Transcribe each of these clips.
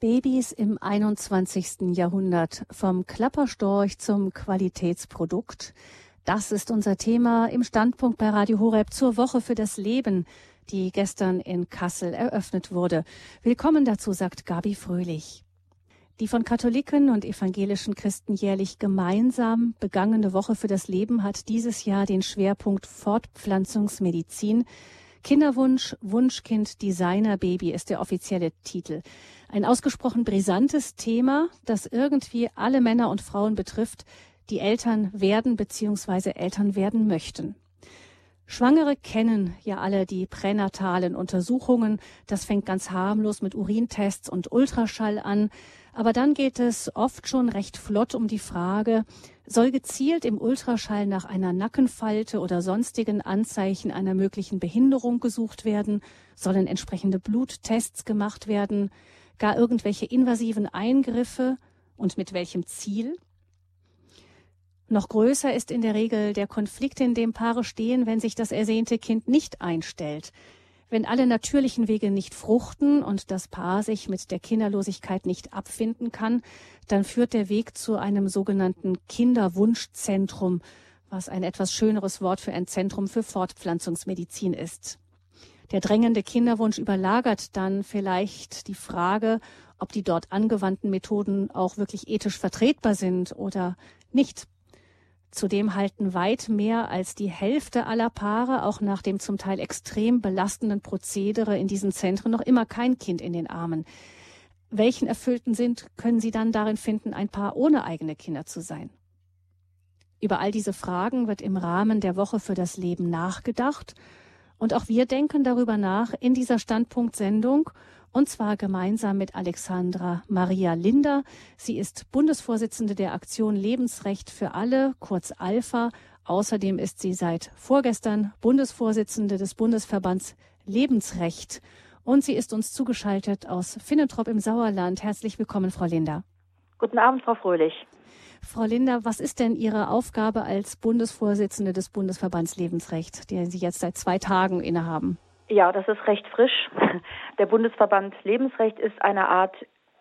Babys im 21. Jahrhundert vom Klapperstorch zum Qualitätsprodukt. Das ist unser Thema im Standpunkt bei Radio Horeb zur Woche für das Leben, die gestern in Kassel eröffnet wurde. Willkommen dazu, sagt Gabi Fröhlich. Die von Katholiken und evangelischen Christen jährlich gemeinsam begangene Woche für das Leben hat dieses Jahr den Schwerpunkt Fortpflanzungsmedizin. Kinderwunsch, Wunschkind, Designerbaby ist der offizielle Titel. Ein ausgesprochen brisantes Thema, das irgendwie alle Männer und Frauen betrifft, die Eltern werden bzw. Eltern werden möchten. Schwangere kennen ja alle die pränatalen Untersuchungen. Das fängt ganz harmlos mit Urintests und Ultraschall an. Aber dann geht es oft schon recht flott um die Frage, soll gezielt im Ultraschall nach einer Nackenfalte oder sonstigen Anzeichen einer möglichen Behinderung gesucht werden? Sollen entsprechende Bluttests gemacht werden? gar irgendwelche invasiven Eingriffe und mit welchem Ziel? Noch größer ist in der Regel der Konflikt, in dem Paare stehen, wenn sich das ersehnte Kind nicht einstellt. Wenn alle natürlichen Wege nicht fruchten und das Paar sich mit der Kinderlosigkeit nicht abfinden kann, dann führt der Weg zu einem sogenannten Kinderwunschzentrum, was ein etwas schöneres Wort für ein Zentrum für Fortpflanzungsmedizin ist. Der drängende Kinderwunsch überlagert dann vielleicht die Frage, ob die dort angewandten Methoden auch wirklich ethisch vertretbar sind oder nicht. Zudem halten weit mehr als die Hälfte aller Paare auch nach dem zum Teil extrem belastenden Prozedere in diesen Zentren noch immer kein Kind in den Armen. Welchen erfüllten Sinn können Sie dann darin finden, ein Paar ohne eigene Kinder zu sein? Über all diese Fragen wird im Rahmen der Woche für das Leben nachgedacht und auch wir denken darüber nach in dieser Standpunktsendung und zwar gemeinsam mit Alexandra Maria Linder. Sie ist Bundesvorsitzende der Aktion Lebensrecht für alle, kurz Alpha. Außerdem ist sie seit vorgestern Bundesvorsitzende des Bundesverbands Lebensrecht. Und sie ist uns zugeschaltet aus Finnentrop im Sauerland. Herzlich willkommen, Frau Linder. Guten Abend, Frau Fröhlich. Frau Linder, was ist denn Ihre Aufgabe als Bundesvorsitzende des Bundesverbands Lebensrecht, der Sie jetzt seit zwei Tagen innehaben? Ja, das ist recht frisch. Der Bundesverband Lebensrecht ist eine Art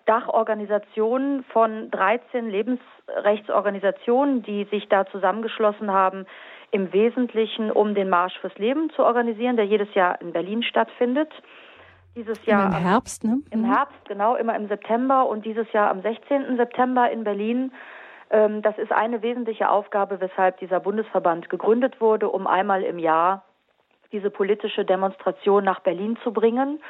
Dachorganisation von 13 Lebensrechtsorganisationen, die sich da zusammengeschlossen haben, im Wesentlichen um den Marsch fürs Leben zu organisieren, der jedes Jahr in Berlin stattfindet. Dieses Jahr immer im Herbst, ne? Im mhm. Herbst, genau, immer im September und dieses Jahr am 16. September in Berlin ähm, das ist eine wesentliche Aufgabe, weshalb dieser Bundesverband gegründet wurde, um einmal im Jahr diese politische Demonstration nach Berlin zu bringen.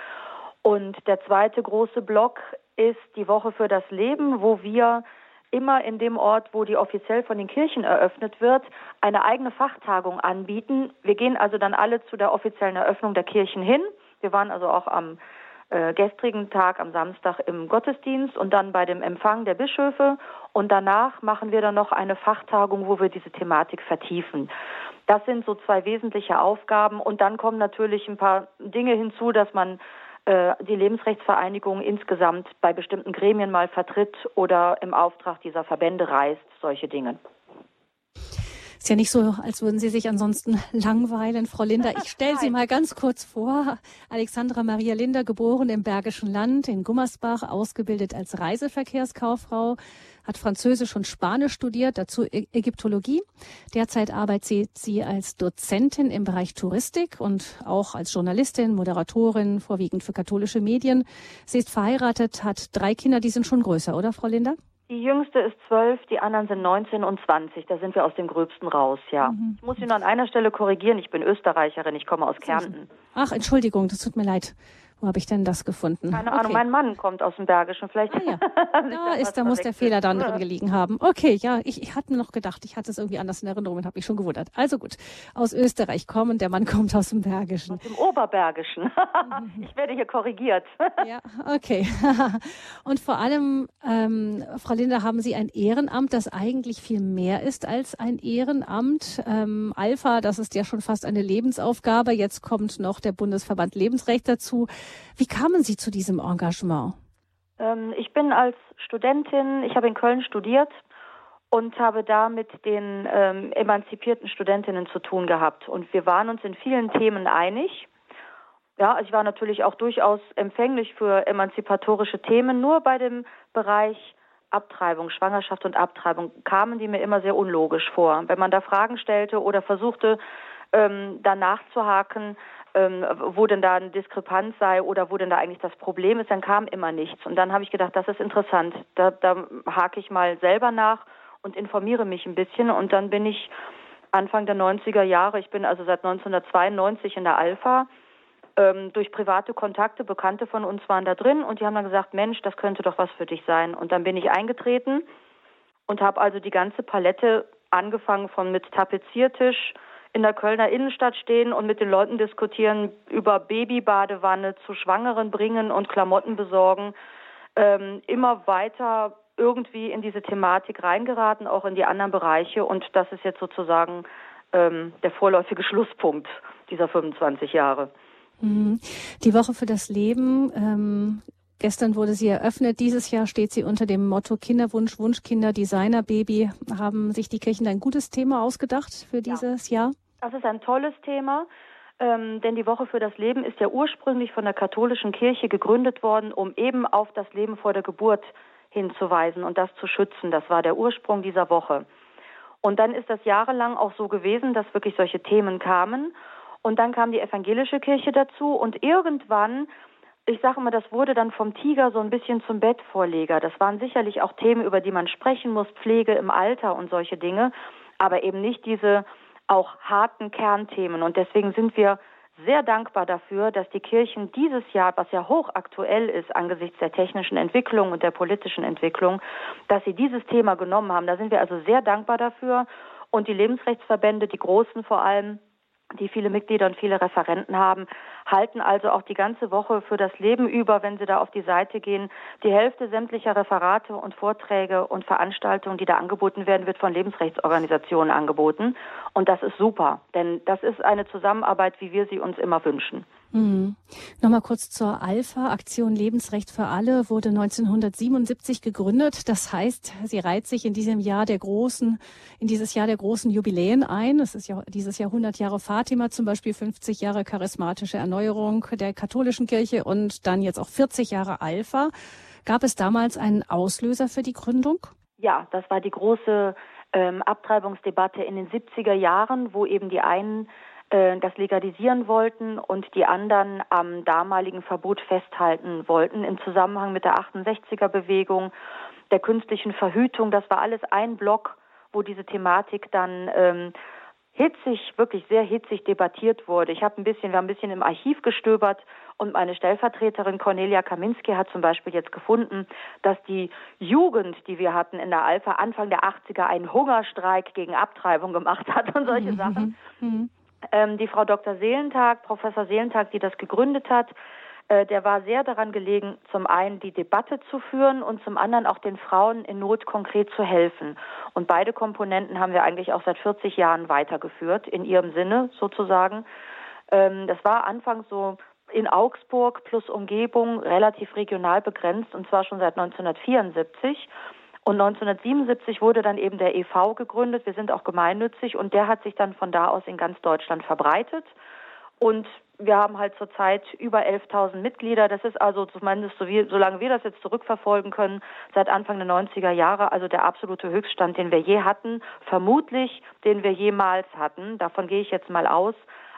Und der zweite große Block ist die Woche für das Leben, wo wir immer in dem Ort, wo die offiziell von den Kirchen eröffnet wird, eine eigene Fachtagung anbieten. Wir gehen also dann alle zu der offiziellen Eröffnung der Kirchen hin. Wir waren also auch am äh, gestrigen Tag am Samstag im Gottesdienst und dann bei dem Empfang der Bischöfe. Und danach machen wir dann noch eine Fachtagung, wo wir diese Thematik vertiefen. Das sind so zwei wesentliche Aufgaben. Und dann kommen natürlich ein paar Dinge hinzu, dass man äh, die Lebensrechtsvereinigung insgesamt bei bestimmten Gremien mal vertritt oder im Auftrag dieser Verbände reist, solche Dinge. Ist ja nicht so, als würden Sie sich ansonsten langweilen, Frau Linder. Ich stelle Sie mal ganz kurz vor. Alexandra Maria Linder, geboren im Bergischen Land in Gummersbach, ausgebildet als Reiseverkehrskauffrau, hat Französisch und Spanisch studiert, dazu Ägyptologie. Derzeit arbeitet sie als Dozentin im Bereich Touristik und auch als Journalistin, Moderatorin, vorwiegend für katholische Medien. Sie ist verheiratet, hat drei Kinder, die sind schon größer, oder Frau Linder? Die jüngste ist zwölf, die anderen sind 19 und 20. Da sind wir aus dem Gröbsten raus, ja. Mhm. Ich muss Sie nur an einer Stelle korrigieren. Ich bin Österreicherin, ich komme aus Kärnten. Ach, Entschuldigung, das tut mir leid. Wo habe ich denn das gefunden? Keine okay. Ahnung, mein Mann kommt aus dem Bergischen. Vielleicht. Ah, ja. da ist, da muss der Fehler dann drin gelegen haben. Okay, ja, ich, ich hatte noch gedacht, ich hatte es irgendwie anders in Erinnerung und habe mich schon gewundert. Also gut, aus Österreich kommen, der Mann kommt aus dem Bergischen. Aus dem Oberbergischen. ich werde hier korrigiert. ja, okay. und vor allem, ähm, Frau Linder, haben Sie ein Ehrenamt, das eigentlich viel mehr ist als ein Ehrenamt. Ähm, Alpha, das ist ja schon fast eine Lebensaufgabe. Jetzt kommt noch der Bundesverband Lebensrecht dazu. Wie kamen Sie zu diesem Engagement? Ähm, ich bin als Studentin, ich habe in Köln studiert und habe da mit den ähm, emanzipierten Studentinnen zu tun gehabt. Und wir waren uns in vielen Themen einig. Ja, ich war natürlich auch durchaus empfänglich für emanzipatorische Themen. Nur bei dem Bereich Abtreibung, Schwangerschaft und Abtreibung kamen die mir immer sehr unlogisch vor. Wenn man da Fragen stellte oder versuchte, ähm, danach zu haken, ähm, wo denn da eine Diskrepanz sei oder wo denn da eigentlich das Problem ist, dann kam immer nichts. Und dann habe ich gedacht, das ist interessant. Da, da hake ich mal selber nach und informiere mich ein bisschen. Und dann bin ich Anfang der 90er Jahre, ich bin also seit 1992 in der Alpha, ähm, durch private Kontakte, Bekannte von uns waren da drin und die haben dann gesagt, Mensch, das könnte doch was für dich sein. Und dann bin ich eingetreten und habe also die ganze Palette angefangen von mit Tapeziertisch in der Kölner Innenstadt stehen und mit den Leuten diskutieren über Babybadewanne zu Schwangeren bringen und Klamotten besorgen, ähm, immer weiter irgendwie in diese Thematik reingeraten, auch in die anderen Bereiche. Und das ist jetzt sozusagen ähm, der vorläufige Schlusspunkt dieser 25 Jahre. Mhm. Die Woche für das Leben. Ähm, gestern wurde sie eröffnet. Dieses Jahr steht sie unter dem Motto Kinderwunsch, Wunschkinder, Designerbaby. Haben sich die Kirchen ein gutes Thema ausgedacht für dieses ja. Jahr? Das ist ein tolles Thema. Ähm, denn die Woche für das Leben ist ja ursprünglich von der katholischen Kirche gegründet worden, um eben auf das Leben vor der Geburt hinzuweisen und das zu schützen. Das war der Ursprung dieser Woche. Und dann ist das jahrelang auch so gewesen, dass wirklich solche Themen kamen. Und dann kam die evangelische Kirche dazu und irgendwann, ich sage mal, das wurde dann vom Tiger so ein bisschen zum Bettvorleger. Das waren sicherlich auch Themen, über die man sprechen muss, Pflege im Alter und solche Dinge, aber eben nicht diese auch harten Kernthemen. Und deswegen sind wir sehr dankbar dafür, dass die Kirchen dieses Jahr, was ja hochaktuell ist angesichts der technischen Entwicklung und der politischen Entwicklung, dass sie dieses Thema genommen haben. Da sind wir also sehr dankbar dafür. Und die Lebensrechtsverbände, die großen vor allem, die viele Mitglieder und viele Referenten haben, halten also auch die ganze Woche für das Leben über, wenn Sie da auf die Seite gehen. Die Hälfte sämtlicher Referate und Vorträge und Veranstaltungen, die da angeboten werden, wird von Lebensrechtsorganisationen angeboten. Und das ist super, denn das ist eine Zusammenarbeit, wie wir sie uns immer wünschen. Mhm. Nochmal kurz zur Alpha. Aktion Lebensrecht für alle wurde 1977 gegründet. Das heißt, sie reiht sich in diesem Jahr der großen, in dieses Jahr der großen Jubiläen ein. Es ist ja dieses Jahr 100 Jahre Fatima, zum Beispiel 50 Jahre charismatische Erneuerung der katholischen Kirche und dann jetzt auch 40 Jahre Alpha. Gab es damals einen Auslöser für die Gründung? Ja, das war die große ähm, Abtreibungsdebatte in den 70er Jahren, wo eben die einen äh, das legalisieren wollten und die anderen am damaligen Verbot festhalten wollten im Zusammenhang mit der 68er Bewegung, der künstlichen Verhütung. Das war alles ein Block, wo diese Thematik dann ähm, hitzig, wirklich sehr hitzig debattiert wurde. Ich habe ein bisschen, wir haben ein bisschen im Archiv gestöbert und meine Stellvertreterin Cornelia Kaminski hat zum Beispiel jetzt gefunden, dass die Jugend, die wir hatten in der Alpha Anfang der 80er, einen Hungerstreik gegen Abtreibung gemacht hat und solche mhm. Sachen. Ähm, die Frau Dr. Seelentag, Professor Seelentag, die das gegründet hat, äh, der war sehr daran gelegen, zum einen die Debatte zu führen und zum anderen auch den Frauen in Not konkret zu helfen. Und beide Komponenten haben wir eigentlich auch seit 40 Jahren weitergeführt, in ihrem Sinne sozusagen. Ähm, das war anfangs so in Augsburg plus Umgebung relativ regional begrenzt und zwar schon seit 1974. Und 1977 wurde dann eben der EV gegründet. Wir sind auch gemeinnützig und der hat sich dann von da aus in ganz Deutschland verbreitet. Und wir haben halt zurzeit über 11.000 Mitglieder. Das ist also zumindest, so wie, solange wir das jetzt zurückverfolgen können, seit Anfang der 90er Jahre, also der absolute Höchststand, den wir je hatten, vermutlich den wir jemals hatten. Davon gehe ich jetzt mal aus.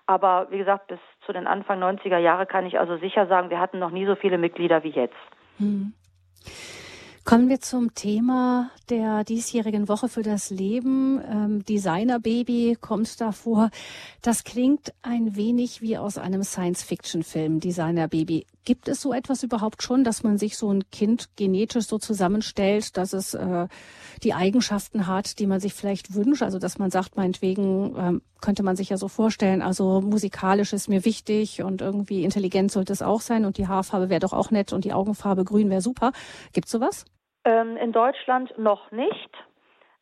Aber wie gesagt, bis zu den Anfang 90er Jahre kann ich also sicher sagen, wir hatten noch nie so viele Mitglieder wie jetzt. Hm. Kommen wir zum Thema der diesjährigen Woche für das Leben. Ähm, Designer-Baby kommt da vor. Das klingt ein wenig wie aus einem Science-Fiction-Film, Designer-Baby. Gibt es so etwas überhaupt schon, dass man sich so ein Kind genetisch so zusammenstellt, dass es äh, die Eigenschaften hat, die man sich vielleicht wünscht? Also dass man sagt, meinetwegen ähm, könnte man sich ja so vorstellen, also musikalisch ist mir wichtig und irgendwie intelligent sollte es auch sein und die Haarfarbe wäre doch auch nett und die Augenfarbe grün wäre super. Gibt sowas? Ähm, in Deutschland noch nicht.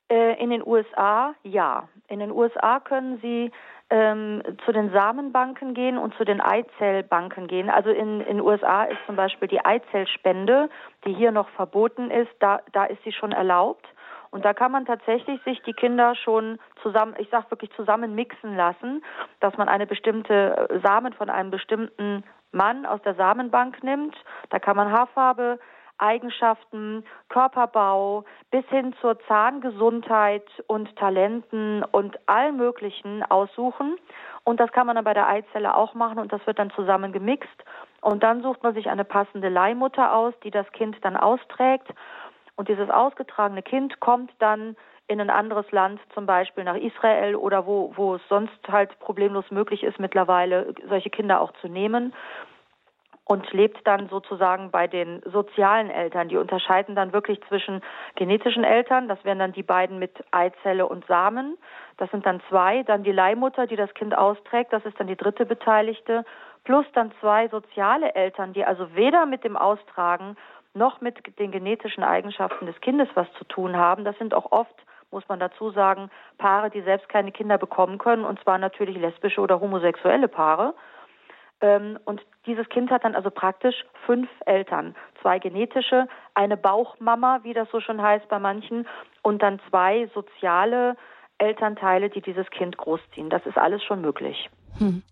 Äh, in den USA ja. In den USA können Sie ähm, zu den Samenbanken gehen und zu den Eizellbanken gehen. Also in den USA ist zum Beispiel die Eizellspende, die hier noch verboten ist, da, da ist sie schon erlaubt. Und da kann man tatsächlich sich die Kinder schon zusammen, ich sage wirklich zusammen mixen lassen, dass man eine bestimmte äh, Samen von einem bestimmten Mann aus der Samenbank nimmt. Da kann man Haarfarbe, Eigenschaften, Körperbau bis hin zur Zahngesundheit und Talenten und allem Möglichen aussuchen. Und das kann man dann bei der Eizelle auch machen und das wird dann zusammen gemixt. Und dann sucht man sich eine passende Leihmutter aus, die das Kind dann austrägt. Und dieses ausgetragene Kind kommt dann in ein anderes Land, zum Beispiel nach Israel oder wo, wo es sonst halt problemlos möglich ist, mittlerweile solche Kinder auch zu nehmen und lebt dann sozusagen bei den sozialen Eltern. Die unterscheiden dann wirklich zwischen genetischen Eltern, das wären dann die beiden mit Eizelle und Samen, das sind dann zwei, dann die Leihmutter, die das Kind austrägt, das ist dann die dritte Beteiligte, plus dann zwei soziale Eltern, die also weder mit dem Austragen noch mit den genetischen Eigenschaften des Kindes was zu tun haben. Das sind auch oft muss man dazu sagen, Paare, die selbst keine Kinder bekommen können, und zwar natürlich lesbische oder homosexuelle Paare. Ähm, und dieses Kind hat dann also praktisch fünf Eltern. Zwei genetische, eine Bauchmama, wie das so schon heißt bei manchen, und dann zwei soziale Elternteile, die dieses Kind großziehen. Das ist alles schon möglich. Hm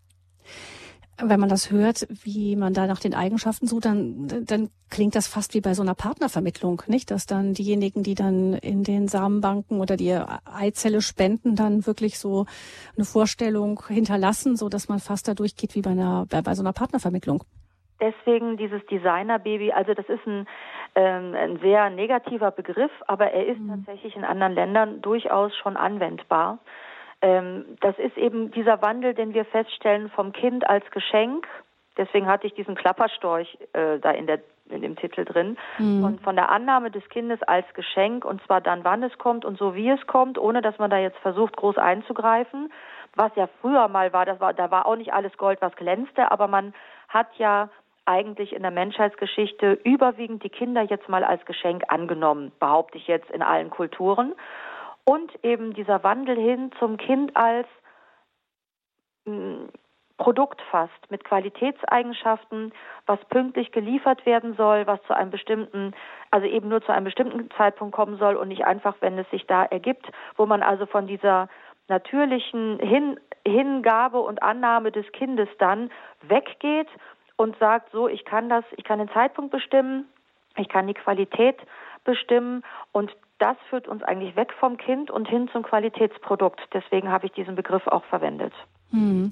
wenn man das hört, wie man da nach den Eigenschaften sucht, dann, dann klingt das fast wie bei so einer Partnervermittlung, nicht? Dass dann diejenigen, die dann in den Samenbanken oder die Eizelle spenden, dann wirklich so eine Vorstellung hinterlassen, so dass man fast da durchgeht wie bei einer, bei, bei so einer Partnervermittlung. Deswegen dieses Designerbaby, also das ist ein, ähm, ein sehr negativer Begriff, aber er ist mhm. tatsächlich in anderen Ländern durchaus schon anwendbar. Ähm, das ist eben dieser Wandel, den wir feststellen vom Kind als Geschenk. Deswegen hatte ich diesen Klapperstorch äh, da in, der, in dem Titel drin. Mhm. Und von der Annahme des Kindes als Geschenk, und zwar dann, wann es kommt und so wie es kommt, ohne dass man da jetzt versucht, groß einzugreifen. Was ja früher mal war, das war, da war auch nicht alles Gold, was glänzte, aber man hat ja eigentlich in der Menschheitsgeschichte überwiegend die Kinder jetzt mal als Geschenk angenommen, behaupte ich jetzt in allen Kulturen und eben dieser Wandel hin zum Kind als hm, Produkt fast mit Qualitätseigenschaften, was pünktlich geliefert werden soll, was zu einem bestimmten, also eben nur zu einem bestimmten Zeitpunkt kommen soll und nicht einfach, wenn es sich da ergibt, wo man also von dieser natürlichen Hin Hingabe und Annahme des Kindes dann weggeht und sagt, so, ich kann das, ich kann den Zeitpunkt bestimmen, ich kann die Qualität bestimmen und das führt uns eigentlich weg vom Kind und hin zum Qualitätsprodukt. Deswegen habe ich diesen Begriff auch verwendet. Hm.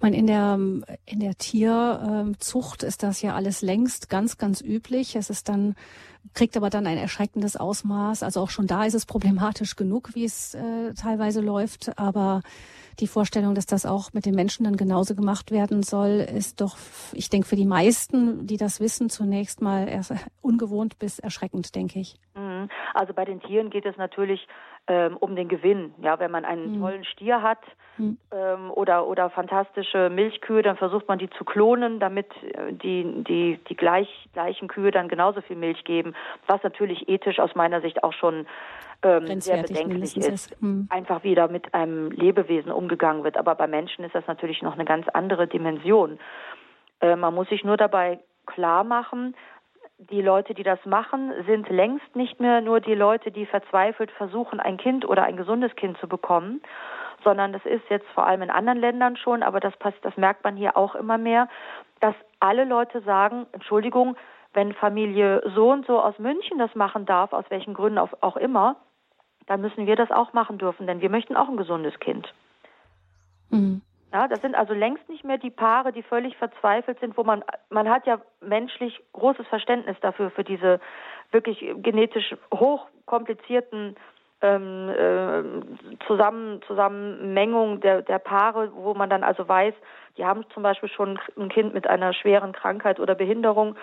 Man in der in der Tierzucht ist das ja alles längst ganz ganz üblich. Es ist dann kriegt aber dann ein erschreckendes Ausmaß. Also auch schon da ist es problematisch genug, wie es äh, teilweise läuft. Aber die Vorstellung, dass das auch mit den Menschen dann genauso gemacht werden soll, ist doch, ich denke, für die meisten, die das wissen, zunächst mal ungewohnt bis erschreckend, denke ich. Mhm. Also bei den Tieren geht es natürlich ähm, um den Gewinn. Ja, wenn man einen mhm. tollen Stier hat mhm. ähm, oder oder fantastische Milchkühe, dann versucht man die zu klonen, damit äh, die die die gleich, gleichen Kühe dann genauso viel Milch geben, was natürlich ethisch aus meiner Sicht auch schon ähm, sehr bedenklich ist. ist. Mhm. Einfach wieder mit einem Lebewesen umgegangen wird. Aber bei Menschen ist das natürlich noch eine ganz andere Dimension. Äh, man muss sich nur dabei klar machen, die Leute, die das machen, sind längst nicht mehr nur die Leute, die verzweifelt versuchen, ein Kind oder ein gesundes Kind zu bekommen, sondern das ist jetzt vor allem in anderen Ländern schon, aber das passt, das merkt man hier auch immer mehr, dass alle Leute sagen, Entschuldigung, wenn Familie so und so aus München das machen darf, aus welchen Gründen auch immer, dann müssen wir das auch machen dürfen, denn wir möchten auch ein gesundes Kind. Mhm. Ja, das sind also längst nicht mehr die Paare, die völlig verzweifelt sind, wo man, man hat ja menschlich großes Verständnis dafür, für diese wirklich genetisch hochkomplizierten ähm, äh, Zusammen, Zusammenmengung der, der Paare, wo man dann also weiß, die haben zum Beispiel schon ein Kind mit einer schweren Krankheit oder Behinderung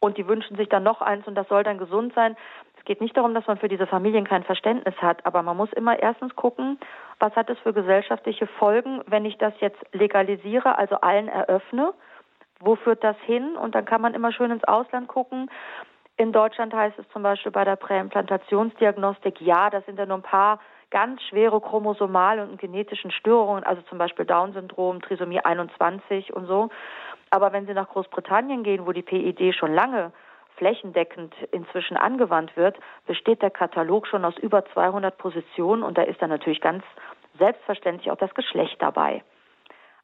und die wünschen sich dann noch eins und das soll dann gesund sein. Es geht nicht darum, dass man für diese Familien kein Verständnis hat, aber man muss immer erstens gucken, was hat es für gesellschaftliche Folgen, wenn ich das jetzt legalisiere, also allen eröffne. Wo führt das hin? Und dann kann man immer schön ins Ausland gucken. In Deutschland heißt es zum Beispiel bei der Präimplantationsdiagnostik, ja, das sind ja nur ein paar ganz schwere chromosomale und genetischen Störungen, also zum Beispiel Down-Syndrom, Trisomie 21 und so. Aber wenn Sie nach Großbritannien gehen, wo die PID schon lange flächendeckend inzwischen angewandt wird, besteht der Katalog schon aus über 200 Positionen und da ist dann natürlich ganz selbstverständlich auch das Geschlecht dabei.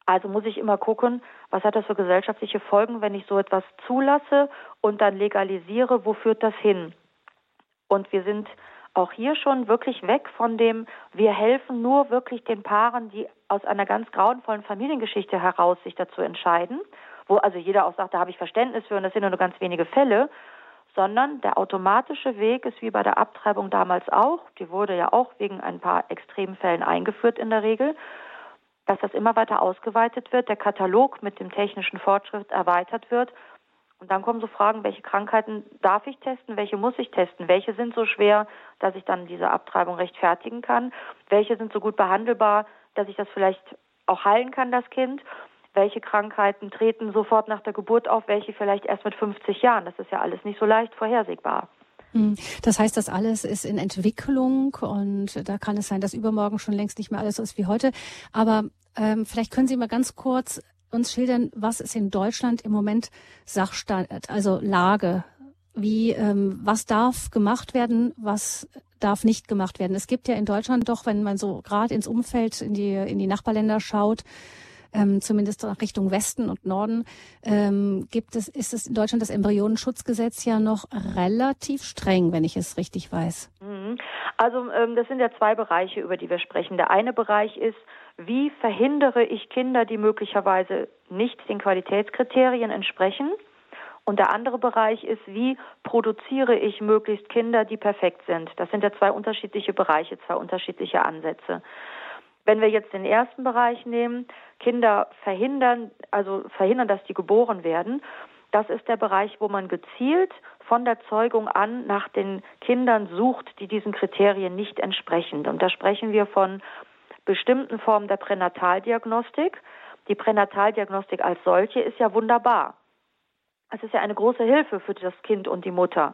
Also muss ich immer gucken, was hat das für gesellschaftliche Folgen, wenn ich so etwas zulasse und dann legalisiere, wo führt das hin? Und wir sind auch hier schon wirklich weg von dem, wir helfen nur wirklich den Paaren, die aus einer ganz grauenvollen Familiengeschichte heraus sich dazu entscheiden, wo also jeder auch sagt, da habe ich Verständnis für und das sind nur ganz wenige Fälle, sondern der automatische Weg ist wie bei der Abtreibung damals auch, die wurde ja auch wegen ein paar Extremfällen eingeführt in der Regel, dass das immer weiter ausgeweitet wird, der Katalog mit dem technischen Fortschritt erweitert wird. Und dann kommen so Fragen, welche Krankheiten darf ich testen, welche muss ich testen, welche sind so schwer, dass ich dann diese Abtreibung rechtfertigen kann, welche sind so gut behandelbar, dass ich das vielleicht auch heilen kann, das Kind welche Krankheiten treten sofort nach der Geburt auf, welche vielleicht erst mit 50 Jahren. Das ist ja alles nicht so leicht vorhersehbar. Hm. Das heißt, das alles ist in Entwicklung und da kann es sein, dass übermorgen schon längst nicht mehr alles so ist wie heute. Aber ähm, vielleicht können Sie mal ganz kurz uns schildern, was ist in Deutschland im Moment Sachstand, also Lage? Wie, ähm, was darf gemacht werden, was darf nicht gemacht werden? Es gibt ja in Deutschland doch, wenn man so gerade ins Umfeld, in die, in die Nachbarländer schaut, ähm, zumindest Richtung Westen und Norden, ähm, gibt es, ist es in Deutschland das Embryonenschutzgesetz ja noch relativ streng, wenn ich es richtig weiß. Mhm. Also ähm, das sind ja zwei Bereiche, über die wir sprechen. Der eine Bereich ist, wie verhindere ich Kinder, die möglicherweise nicht den Qualitätskriterien entsprechen? Und der andere Bereich ist, wie produziere ich möglichst Kinder, die perfekt sind? Das sind ja zwei unterschiedliche Bereiche, zwei unterschiedliche Ansätze. Wenn wir jetzt den ersten Bereich nehmen, Kinder verhindern, also verhindern, dass die geboren werden, das ist der Bereich, wo man gezielt von der Zeugung an nach den Kindern sucht, die diesen Kriterien nicht entsprechen. Und da sprechen wir von bestimmten Formen der Pränataldiagnostik. Die Pränataldiagnostik als solche ist ja wunderbar. Es ist ja eine große Hilfe für das Kind und die Mutter.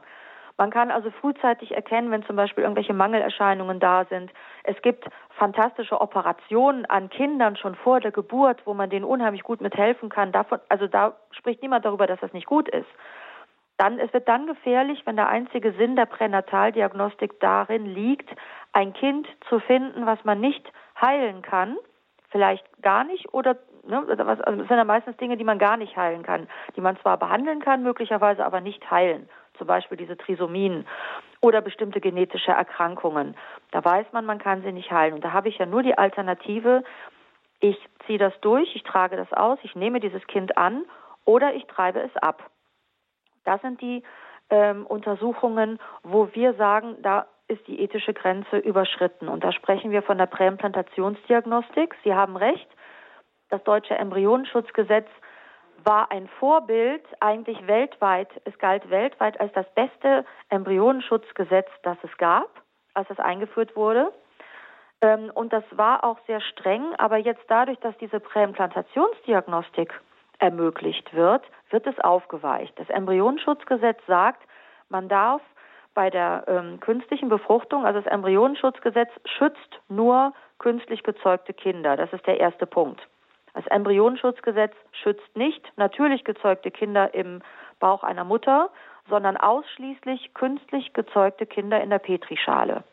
Man kann also frühzeitig erkennen, wenn zum Beispiel irgendwelche Mangelerscheinungen da sind. Es gibt fantastische Operationen an Kindern schon vor der Geburt, wo man denen unheimlich gut mithelfen kann. Davon, also da spricht niemand darüber, dass das nicht gut ist. Dann, es wird dann gefährlich, wenn der einzige Sinn der Pränataldiagnostik darin liegt, ein Kind zu finden, was man nicht heilen kann, vielleicht gar nicht oder ne, also das sind ja meistens Dinge, die man gar nicht heilen kann, die man zwar behandeln kann, möglicherweise aber nicht heilen zum Beispiel diese Trisomien oder bestimmte genetische Erkrankungen. Da weiß man, man kann sie nicht heilen. Und da habe ich ja nur die Alternative, ich ziehe das durch, ich trage das aus, ich nehme dieses Kind an oder ich treibe es ab. Das sind die ähm, Untersuchungen, wo wir sagen, da ist die ethische Grenze überschritten. Und da sprechen wir von der Präimplantationsdiagnostik. Sie haben recht. Das deutsche Embryonenschutzgesetz war ein Vorbild eigentlich weltweit. Es galt weltweit als das beste Embryonenschutzgesetz, das es gab, als es eingeführt wurde. Ähm, und das war auch sehr streng, aber jetzt dadurch, dass diese Präimplantationsdiagnostik ermöglicht wird, wird es aufgeweicht. Das Embryonenschutzgesetz sagt, man darf bei der ähm, künstlichen Befruchtung, also das Embryonenschutzgesetz schützt nur künstlich gezeugte Kinder. Das ist der erste Punkt. Das Embryonenschutzgesetz schützt nicht natürlich gezeugte Kinder im Bauch einer Mutter, sondern ausschließlich künstlich gezeugte Kinder in der Petrischale.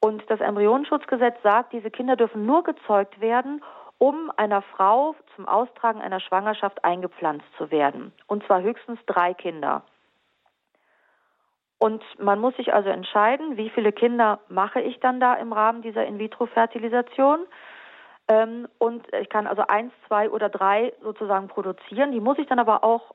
Und das Embryonenschutzgesetz sagt, diese Kinder dürfen nur gezeugt werden, um einer Frau zum Austragen einer Schwangerschaft eingepflanzt zu werden. Und zwar höchstens drei Kinder. Und man muss sich also entscheiden, wie viele Kinder mache ich dann da im Rahmen dieser In-vitro-Fertilisation. Ähm, und ich kann also eins, zwei oder drei sozusagen produzieren. Die muss ich dann aber auch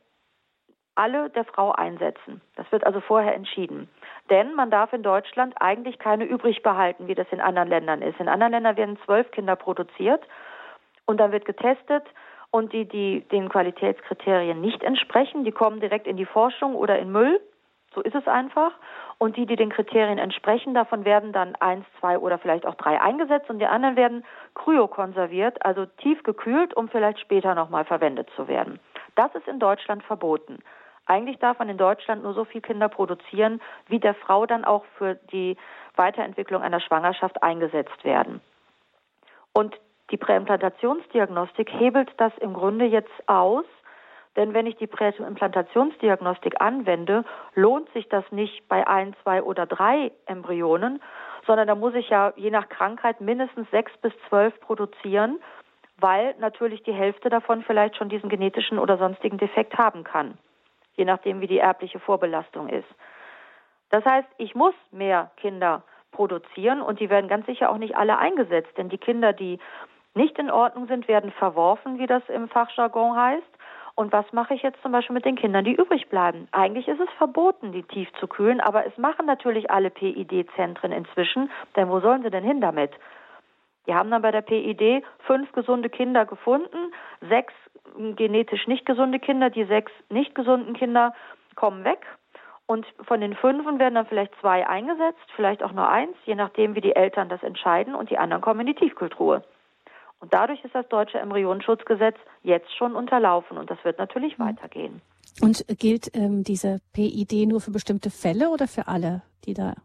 alle der Frau einsetzen. Das wird also vorher entschieden. Denn man darf in Deutschland eigentlich keine übrig behalten, wie das in anderen Ländern ist. In anderen Ländern werden zwölf Kinder produziert und dann wird getestet und die, die den Qualitätskriterien nicht entsprechen, die kommen direkt in die Forschung oder in Müll. So ist es einfach. Und die, die den Kriterien entsprechen, davon werden dann eins, zwei oder vielleicht auch drei eingesetzt und die anderen werden kryokonserviert, also tief gekühlt, um vielleicht später nochmal verwendet zu werden. Das ist in Deutschland verboten. Eigentlich darf man in Deutschland nur so viel Kinder produzieren, wie der Frau dann auch für die Weiterentwicklung einer Schwangerschaft eingesetzt werden. Und die Präimplantationsdiagnostik hebelt das im Grunde jetzt aus, denn wenn ich die Präimplantationsdiagnostik anwende, lohnt sich das nicht bei ein, zwei oder drei Embryonen, sondern da muss ich ja je nach Krankheit mindestens sechs bis zwölf produzieren, weil natürlich die Hälfte davon vielleicht schon diesen genetischen oder sonstigen Defekt haben kann, je nachdem, wie die erbliche Vorbelastung ist. Das heißt, ich muss mehr Kinder produzieren und die werden ganz sicher auch nicht alle eingesetzt, denn die Kinder, die nicht in Ordnung sind, werden verworfen, wie das im Fachjargon heißt. Und was mache ich jetzt zum Beispiel mit den Kindern, die übrig bleiben? Eigentlich ist es verboten, die tief zu kühlen, aber es machen natürlich alle PID-Zentren inzwischen, denn wo sollen sie denn hin damit? Die haben dann bei der PID fünf gesunde Kinder gefunden, sechs genetisch nicht gesunde Kinder, die sechs nicht gesunden Kinder kommen weg und von den fünfen werden dann vielleicht zwei eingesetzt, vielleicht auch nur eins, je nachdem, wie die Eltern das entscheiden, und die anderen kommen in die Tiefkühltruhe. Und dadurch ist das deutsche Embryonenschutzgesetz jetzt schon unterlaufen und das wird natürlich mhm. weitergehen. Und gilt ähm, diese PID nur für bestimmte Fälle oder für alle, die da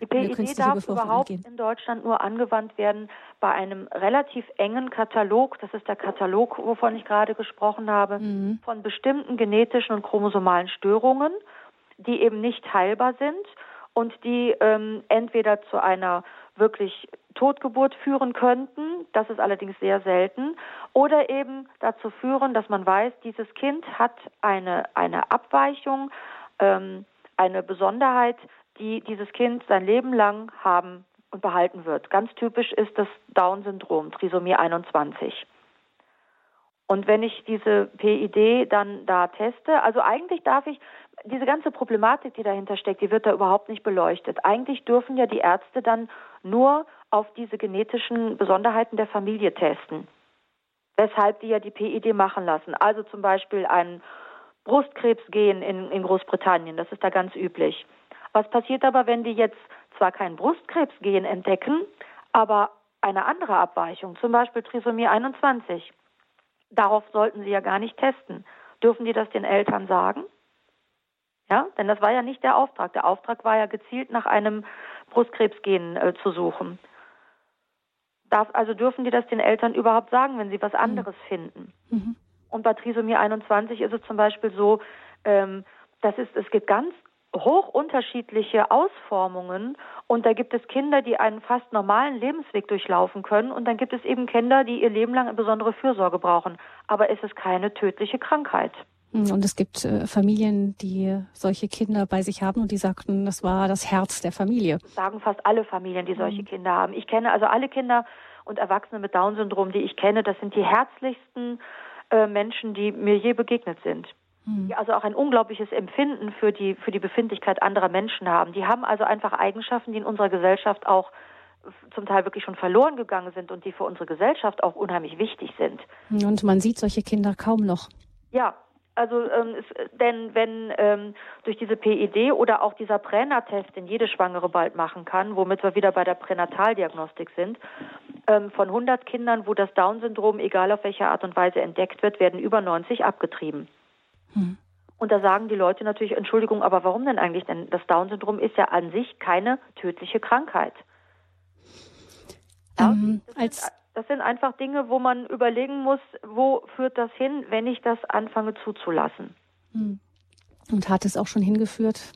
die PID darf überhaupt angehen. in Deutschland nur angewandt werden bei einem relativ engen Katalog, das ist der Katalog, wovon ich gerade gesprochen habe, mhm. von bestimmten genetischen und chromosomalen Störungen die eben nicht heilbar sind und die ähm, entweder zu einer wirklich Totgeburt führen könnten, das ist allerdings sehr selten, oder eben dazu führen, dass man weiß, dieses Kind hat eine, eine Abweichung, ähm, eine Besonderheit, die dieses Kind sein Leben lang haben und behalten wird. Ganz typisch ist das Down-Syndrom, Trisomie 21. Und wenn ich diese PID dann da teste, also eigentlich darf ich diese ganze Problematik, die dahinter steckt, die wird da überhaupt nicht beleuchtet. Eigentlich dürfen ja die Ärzte dann nur auf diese genetischen Besonderheiten der Familie testen. Weshalb die ja die PID machen lassen. Also zum Beispiel ein Brustkrebsgen in, in Großbritannien, das ist da ganz üblich. Was passiert aber, wenn die jetzt zwar kein Brustkrebsgen entdecken, aber eine andere Abweichung, zum Beispiel Trisomie 21? Darauf sollten sie ja gar nicht testen. Dürfen die das den Eltern sagen? Ja, denn das war ja nicht der Auftrag. Der Auftrag war ja gezielt nach einem Brustkrebsgen äh, zu suchen. Darf, also dürfen die das den Eltern überhaupt sagen, wenn sie was anderes mhm. finden? Mhm. Und bei Trisomie 21 ist es zum Beispiel so, ähm, dass es, es gibt ganz hoch unterschiedliche Ausformungen und da gibt es Kinder, die einen fast normalen Lebensweg durchlaufen können und dann gibt es eben Kinder, die ihr Leben lang eine besondere Fürsorge brauchen. Aber es ist keine tödliche Krankheit. Hm, und es gibt äh, Familien, die solche Kinder bei sich haben und die sagten, das war das Herz der Familie. Sagen fast alle Familien, die solche mhm. Kinder haben. Ich kenne also alle Kinder und Erwachsene mit Down-Syndrom, die ich kenne, das sind die herzlichsten äh, Menschen, die mir je begegnet sind. Mhm. Die also auch ein unglaubliches Empfinden für die, für die Befindlichkeit anderer Menschen haben. Die haben also einfach Eigenschaften, die in unserer Gesellschaft auch zum Teil wirklich schon verloren gegangen sind und die für unsere Gesellschaft auch unheimlich wichtig sind. Und man sieht solche Kinder kaum noch. Ja, also ähm, es, denn wenn ähm, durch diese PID oder auch dieser Pränatest, den jede Schwangere bald machen kann, womit wir wieder bei der Pränataldiagnostik sind, ähm, von 100 Kindern, wo das Down-Syndrom, egal auf welche Art und Weise entdeckt wird, werden über 90 abgetrieben. Hm. Und da sagen die Leute natürlich, Entschuldigung, aber warum denn eigentlich? Denn das Down-Syndrom ist ja an sich keine tödliche Krankheit. Ja, ähm, als das sind einfach Dinge, wo man überlegen muss, wo führt das hin, wenn ich das anfange zuzulassen. Hm. Und hat es auch schon hingeführt.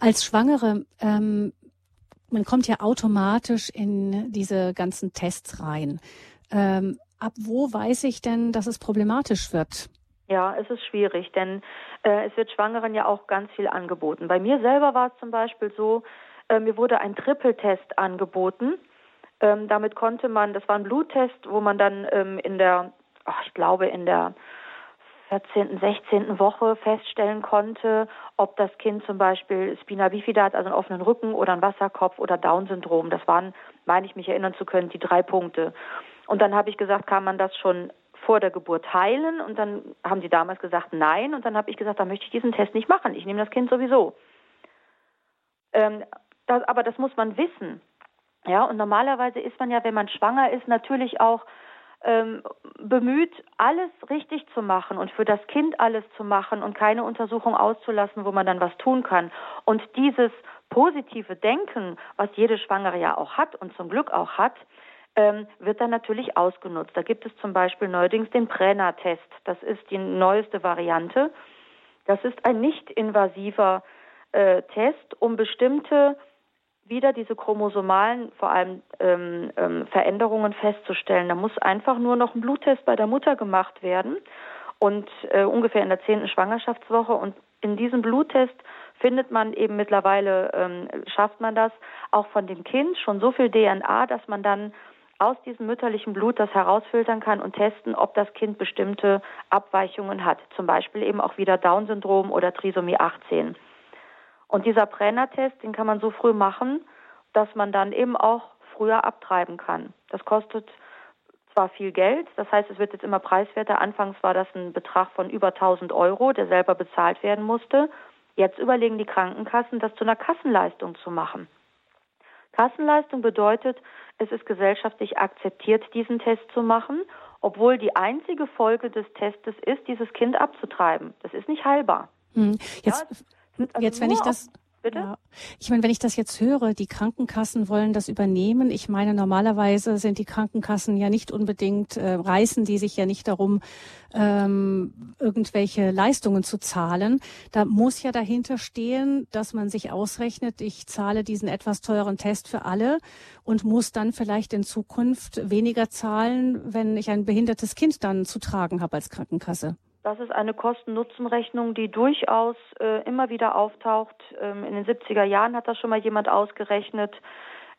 Als Schwangere, ähm, man kommt ja automatisch in diese ganzen Tests rein. Ähm, ab wo weiß ich denn, dass es problematisch wird? Ja, es ist schwierig, denn äh, es wird Schwangeren ja auch ganz viel angeboten. Bei mir selber war es zum Beispiel so, äh, mir wurde ein Trippeltest angeboten ähm, damit konnte man, das war ein Bluttest, wo man dann ähm, in der, ach, ich glaube in der 14., 16. Woche feststellen konnte, ob das Kind zum Beispiel Spina bifida hat, also einen offenen Rücken oder einen Wasserkopf oder Down-Syndrom. Das waren, meine ich mich erinnern zu können, die drei Punkte. Und dann habe ich gesagt, kann man das schon vor der Geburt heilen? Und dann haben die damals gesagt, nein. Und dann habe ich gesagt, da möchte ich diesen Test nicht machen. Ich nehme das Kind sowieso. Ähm, das, aber das muss man wissen. Ja, und normalerweise ist man ja, wenn man schwanger ist, natürlich auch ähm, bemüht, alles richtig zu machen und für das Kind alles zu machen und keine Untersuchung auszulassen, wo man dann was tun kann. Und dieses positive Denken, was jede Schwangere ja auch hat und zum Glück auch hat, ähm, wird dann natürlich ausgenutzt. Da gibt es zum Beispiel neuerdings den Prena-Test. Das ist die neueste Variante. Das ist ein nicht invasiver äh, Test, um bestimmte wieder diese chromosomalen, vor allem ähm, ähm, Veränderungen festzustellen. Da muss einfach nur noch ein Bluttest bei der Mutter gemacht werden und äh, ungefähr in der zehnten Schwangerschaftswoche und in diesem Bluttest findet man eben mittlerweile, ähm, schafft man das auch von dem Kind schon so viel DNA, dass man dann aus diesem mütterlichen Blut das herausfiltern kann und testen, ob das Kind bestimmte Abweichungen hat. Zum Beispiel eben auch wieder Down-Syndrom oder Trisomie 18. Und dieser Brenner-Test, den kann man so früh machen, dass man dann eben auch früher abtreiben kann. Das kostet zwar viel Geld, das heißt, es wird jetzt immer preiswerter. Anfangs war das ein Betrag von über 1000 Euro, der selber bezahlt werden musste. Jetzt überlegen die Krankenkassen, das zu einer Kassenleistung zu machen. Kassenleistung bedeutet, es ist gesellschaftlich akzeptiert, diesen Test zu machen, obwohl die einzige Folge des Testes ist, dieses Kind abzutreiben. Das ist nicht heilbar. Hm. Jetzt ja, also jetzt, wenn ich das, Bitte? Ja. Ich meine, wenn ich das jetzt höre, die Krankenkassen wollen das übernehmen. Ich meine, normalerweise sind die Krankenkassen ja nicht unbedingt, äh, reißen die sich ja nicht darum, ähm, irgendwelche Leistungen zu zahlen. Da muss ja dahinter stehen, dass man sich ausrechnet, ich zahle diesen etwas teuren Test für alle und muss dann vielleicht in Zukunft weniger zahlen, wenn ich ein behindertes Kind dann zu tragen habe als Krankenkasse. Das ist eine Kosten-Nutzen-Rechnung, die durchaus äh, immer wieder auftaucht. Ähm, in den 70er Jahren hat das schon mal jemand ausgerechnet.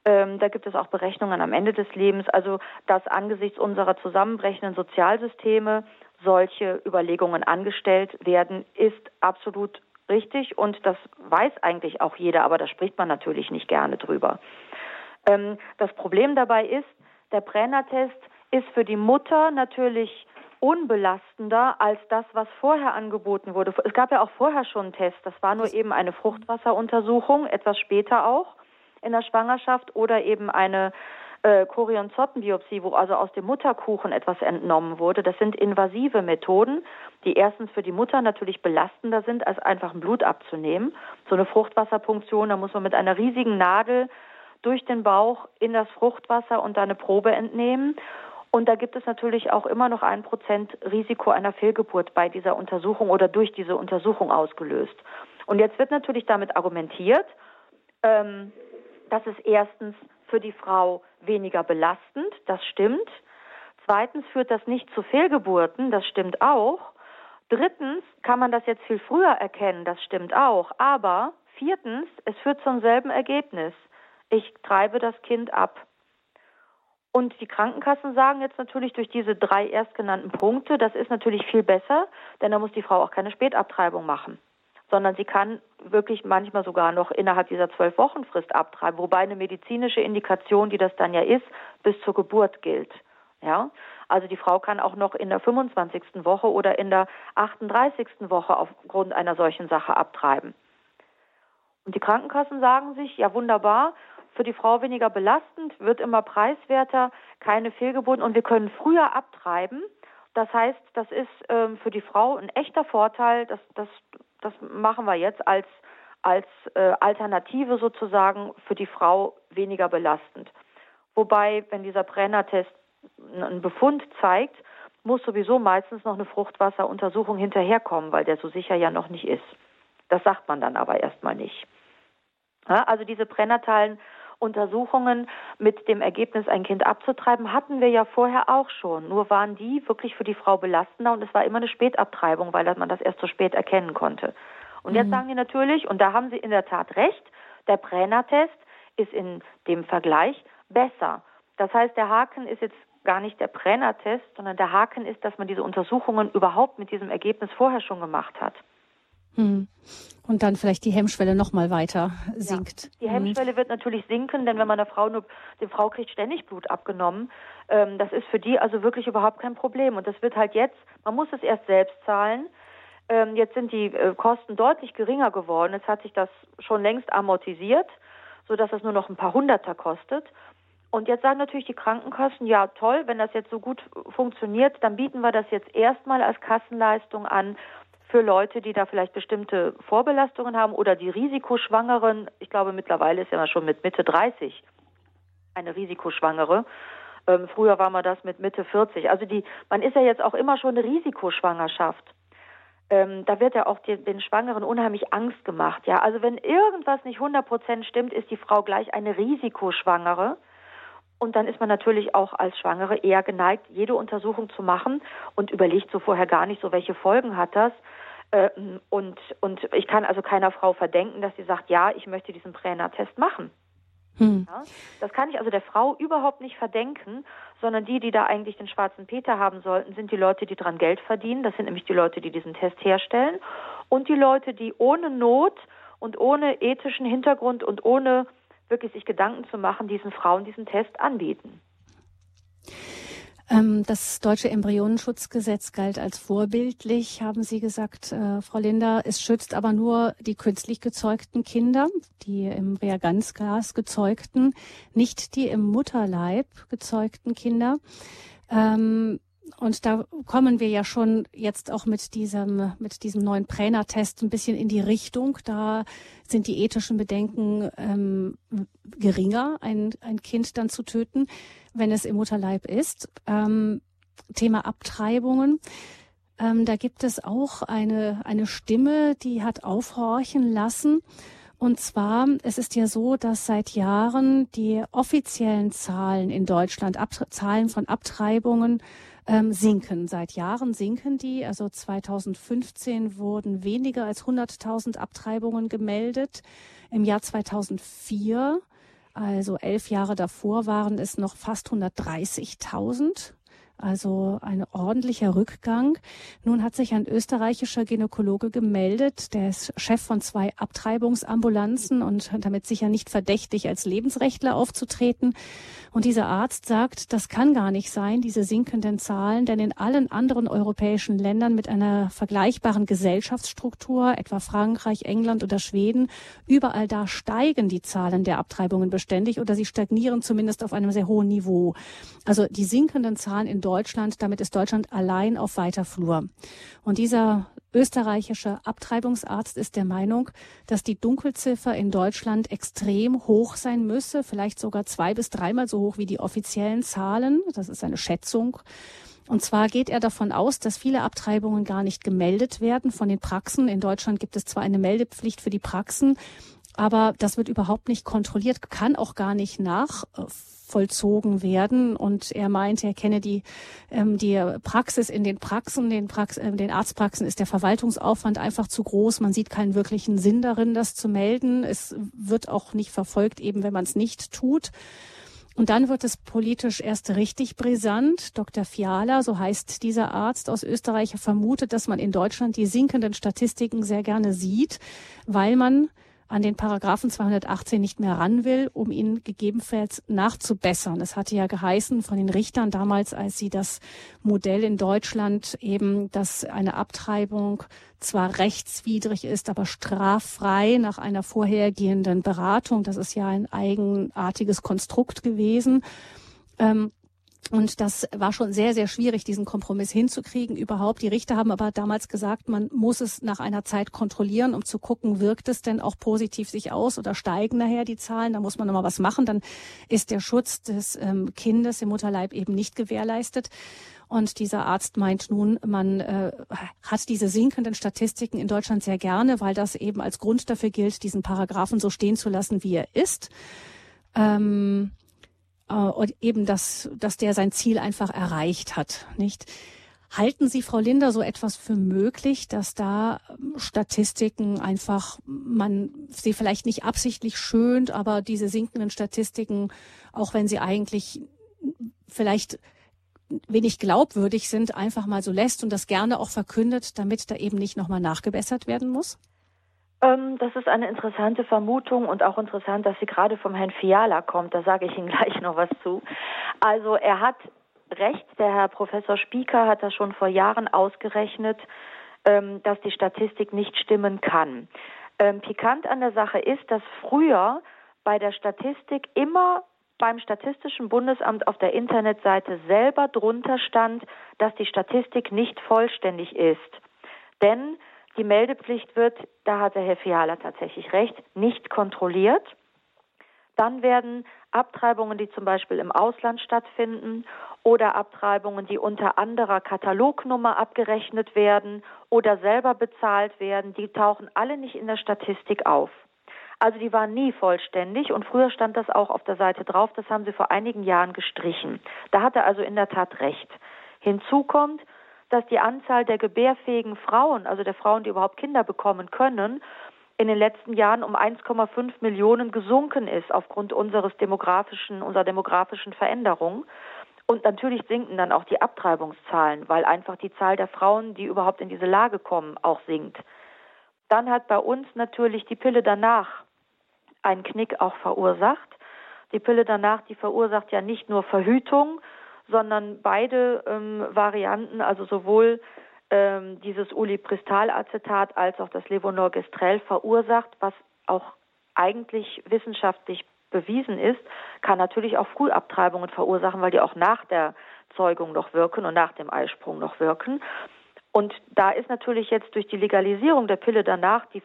Ähm, da gibt es auch Berechnungen am Ende des Lebens. Also, dass angesichts unserer zusammenbrechenden Sozialsysteme solche Überlegungen angestellt werden, ist absolut richtig und das weiß eigentlich auch jeder, aber da spricht man natürlich nicht gerne drüber. Ähm, das Problem dabei ist, der Brenner-Test ist für die Mutter natürlich unbelastender als das, was vorher angeboten wurde. Es gab ja auch vorher schon einen Test. Das war nur eben eine Fruchtwasseruntersuchung, etwas später auch in der Schwangerschaft oder eben eine äh, Chorionzottenbiopsie, wo also aus dem Mutterkuchen etwas entnommen wurde. Das sind invasive Methoden, die erstens für die Mutter natürlich belastender sind, als einfach ein Blut abzunehmen. So eine Fruchtwasserpunktion, da muss man mit einer riesigen Nadel durch den Bauch in das Fruchtwasser und da eine Probe entnehmen. Und da gibt es natürlich auch immer noch ein Prozent Risiko einer Fehlgeburt bei dieser Untersuchung oder durch diese Untersuchung ausgelöst. Und jetzt wird natürlich damit argumentiert, ähm, dass es erstens für die Frau weniger belastend, das stimmt. Zweitens führt das nicht zu Fehlgeburten, das stimmt auch. Drittens kann man das jetzt viel früher erkennen, das stimmt auch. Aber viertens, es führt zum selben Ergebnis. Ich treibe das Kind ab. Und die Krankenkassen sagen jetzt natürlich durch diese drei erstgenannten Punkte, das ist natürlich viel besser, denn da muss die Frau auch keine Spätabtreibung machen, sondern sie kann wirklich manchmal sogar noch innerhalb dieser zwölf Wochen Frist abtreiben, wobei eine medizinische Indikation, die das dann ja ist, bis zur Geburt gilt. Ja, also die Frau kann auch noch in der 25. Woche oder in der 38. Woche aufgrund einer solchen Sache abtreiben. Und die Krankenkassen sagen sich, ja wunderbar, für die Frau weniger belastend, wird immer preiswerter, keine Fehlgeburten und wir können früher abtreiben. Das heißt, das ist ähm, für die Frau ein echter Vorteil. Das, das, das machen wir jetzt als, als äh, Alternative sozusagen für die Frau weniger belastend. Wobei, wenn dieser Brenner-Test einen Befund zeigt, muss sowieso meistens noch eine Fruchtwasseruntersuchung hinterherkommen, weil der so sicher ja noch nicht ist. Das sagt man dann aber erstmal nicht. Ja, also diese pränatalen Untersuchungen mit dem Ergebnis, ein Kind abzutreiben, hatten wir ja vorher auch schon. Nur waren die wirklich für die Frau belastender und es war immer eine Spätabtreibung, weil man das erst so spät erkennen konnte. Und mhm. jetzt sagen die natürlich, und da haben sie in der Tat recht, der Brenner-Test ist in dem Vergleich besser. Das heißt, der Haken ist jetzt gar nicht der Brenner-Test, sondern der Haken ist, dass man diese Untersuchungen überhaupt mit diesem Ergebnis vorher schon gemacht hat. Hm. Und dann vielleicht die Hemmschwelle noch mal weiter sinkt. Ja, die Hemmschwelle hm. wird natürlich sinken, denn wenn man der Frau nur, die Frau kriegt ständig Blut abgenommen, ähm, das ist für die also wirklich überhaupt kein Problem. Und das wird halt jetzt, man muss es erst selbst zahlen. Ähm, jetzt sind die äh, Kosten deutlich geringer geworden. Jetzt hat sich das schon längst amortisiert, sodass es nur noch ein paar Hunderter kostet. Und jetzt sagen natürlich die Krankenkassen, ja toll, wenn das jetzt so gut funktioniert, dann bieten wir das jetzt erstmal als Kassenleistung an für Leute, die da vielleicht bestimmte Vorbelastungen haben oder die Risikoschwangeren. Ich glaube, mittlerweile ist ja schon mit Mitte 30 eine Risikoschwangere. Ähm, früher war man das mit Mitte 40. Also die, man ist ja jetzt auch immer schon eine Risikoschwangerschaft. ähm, da wird ja auch den, den Schwangeren unheimlich Angst gemacht. Ja, also wenn irgendwas nicht 100 Prozent stimmt, ist die Frau gleich eine Risikoschwangere. Und dann ist man natürlich auch als Schwangere eher geneigt, jede Untersuchung zu machen und überlegt so vorher gar nicht so, welche Folgen hat das. Ähm, und, und ich kann also keiner Frau verdenken, dass sie sagt, ja, ich möchte diesen Präna-Test machen. Hm. Ja, das kann ich also der Frau überhaupt nicht verdenken, sondern die, die da eigentlich den schwarzen Peter haben sollten, sind die Leute, die dran Geld verdienen. Das sind nämlich die Leute, die diesen Test herstellen und die Leute, die ohne Not und ohne ethischen Hintergrund und ohne wirklich sich Gedanken zu machen, diesen Frauen diesen Test anbieten. Ähm, das deutsche Embryonenschutzgesetz galt als vorbildlich, haben Sie gesagt, äh, Frau Linder. Es schützt aber nur die künstlich gezeugten Kinder, die im Reagenzglas gezeugten, nicht die im Mutterleib gezeugten Kinder. Ähm, und da kommen wir ja schon jetzt auch mit diesem, mit diesem neuen Präner-Test ein bisschen in die Richtung. Da sind die ethischen Bedenken ähm, geringer, ein, ein Kind dann zu töten, wenn es im Mutterleib ist. Ähm, Thema Abtreibungen. Ähm, da gibt es auch eine, eine Stimme, die hat aufhorchen lassen. Und zwar, es ist ja so, dass seit Jahren die offiziellen Zahlen in Deutschland, Ab Zahlen von Abtreibungen ähm, sinken. Seit Jahren sinken die. Also 2015 wurden weniger als 100.000 Abtreibungen gemeldet. Im Jahr 2004, also elf Jahre davor, waren es noch fast 130.000 also ein ordentlicher Rückgang. Nun hat sich ein österreichischer Gynäkologe gemeldet, der ist Chef von zwei Abtreibungsambulanzen und damit sicher nicht verdächtig, als Lebensrechtler aufzutreten. Und dieser Arzt sagt, das kann gar nicht sein, diese sinkenden Zahlen, denn in allen anderen europäischen Ländern mit einer vergleichbaren Gesellschaftsstruktur, etwa Frankreich, England oder Schweden, überall da steigen die Zahlen der Abtreibungen beständig oder sie stagnieren zumindest auf einem sehr hohen Niveau. Also die sinkenden Zahlen in Deutschland, damit ist Deutschland allein auf weiter Flur. Und dieser österreichische Abtreibungsarzt ist der Meinung, dass die Dunkelziffer in Deutschland extrem hoch sein müsse, vielleicht sogar zwei bis dreimal so hoch wie die offiziellen Zahlen. Das ist eine Schätzung. Und zwar geht er davon aus, dass viele Abtreibungen gar nicht gemeldet werden von den Praxen. In Deutschland gibt es zwar eine Meldepflicht für die Praxen, aber das wird überhaupt nicht kontrolliert, kann auch gar nicht nachvollzogen werden. Und er meinte, er kenne die, ähm, die Praxis in den Praxen, den, Prax äh, den Arztpraxen ist der Verwaltungsaufwand einfach zu groß. Man sieht keinen wirklichen Sinn darin, das zu melden. Es wird auch nicht verfolgt, eben wenn man es nicht tut. Und dann wird es politisch erst richtig brisant. Dr. Fiala, so heißt dieser Arzt aus Österreich, vermutet, dass man in Deutschland die sinkenden Statistiken sehr gerne sieht, weil man an den Paragraphen 218 nicht mehr ran will, um ihn gegebenenfalls nachzubessern. Es hatte ja geheißen von den Richtern damals, als sie das Modell in Deutschland eben, dass eine Abtreibung zwar rechtswidrig ist, aber straffrei nach einer vorhergehenden Beratung. Das ist ja ein eigenartiges Konstrukt gewesen. Ähm, und das war schon sehr, sehr schwierig, diesen Kompromiss hinzukriegen überhaupt. Die Richter haben aber damals gesagt, man muss es nach einer Zeit kontrollieren, um zu gucken, wirkt es denn auch positiv sich aus oder steigen nachher die Zahlen. Da muss man nochmal was machen. Dann ist der Schutz des ähm, Kindes im Mutterleib eben nicht gewährleistet. Und dieser Arzt meint nun, man äh, hat diese sinkenden Statistiken in Deutschland sehr gerne, weil das eben als Grund dafür gilt, diesen Paragraphen so stehen zu lassen, wie er ist. Ähm, äh, und eben, dass, dass der sein Ziel einfach erreicht hat, nicht? Halten Sie, Frau Linder, so etwas für möglich, dass da ähm, Statistiken einfach, man sie vielleicht nicht absichtlich schönt, aber diese sinkenden Statistiken, auch wenn sie eigentlich vielleicht wenig glaubwürdig sind, einfach mal so lässt und das gerne auch verkündet, damit da eben nicht nochmal nachgebessert werden muss? Ähm, das ist eine interessante Vermutung und auch interessant, dass sie gerade vom Herrn Fiala kommt. Da sage ich Ihnen gleich noch was zu. Also er hat recht, der Herr Professor Spieker hat das schon vor Jahren ausgerechnet, ähm, dass die Statistik nicht stimmen kann. Ähm, pikant an der Sache ist, dass früher bei der Statistik immer beim Statistischen Bundesamt auf der Internetseite selber drunter stand, dass die Statistik nicht vollständig ist. Denn die Meldepflicht wird, da hat der Herr Fiala tatsächlich recht, nicht kontrolliert. Dann werden Abtreibungen, die zum Beispiel im Ausland stattfinden oder Abtreibungen, die unter anderer Katalognummer abgerechnet werden oder selber bezahlt werden, die tauchen alle nicht in der Statistik auf. Also die waren nie vollständig und früher stand das auch auf der Seite drauf, das haben sie vor einigen Jahren gestrichen. Da hat er also in der Tat recht. Hinzu kommt, dass die Anzahl der gebärfähigen Frauen, also der Frauen, die überhaupt Kinder bekommen können, in den letzten Jahren um 1,5 Millionen gesunken ist aufgrund unseres demografischen, unserer demografischen Veränderung. Und natürlich sinken dann auch die Abtreibungszahlen, weil einfach die Zahl der Frauen, die überhaupt in diese Lage kommen, auch sinkt. Dann hat bei uns natürlich die Pille danach einen Knick auch verursacht. Die Pille danach, die verursacht ja nicht nur Verhütung, sondern beide ähm, Varianten, also sowohl ähm, dieses Ulipristalacetat als auch das Levonorgestrel verursacht, was auch eigentlich wissenschaftlich bewiesen ist, kann natürlich auch Frühabtreibungen verursachen, weil die auch nach der Zeugung noch wirken und nach dem Eisprung noch wirken. Und da ist natürlich jetzt durch die Legalisierung der Pille danach, die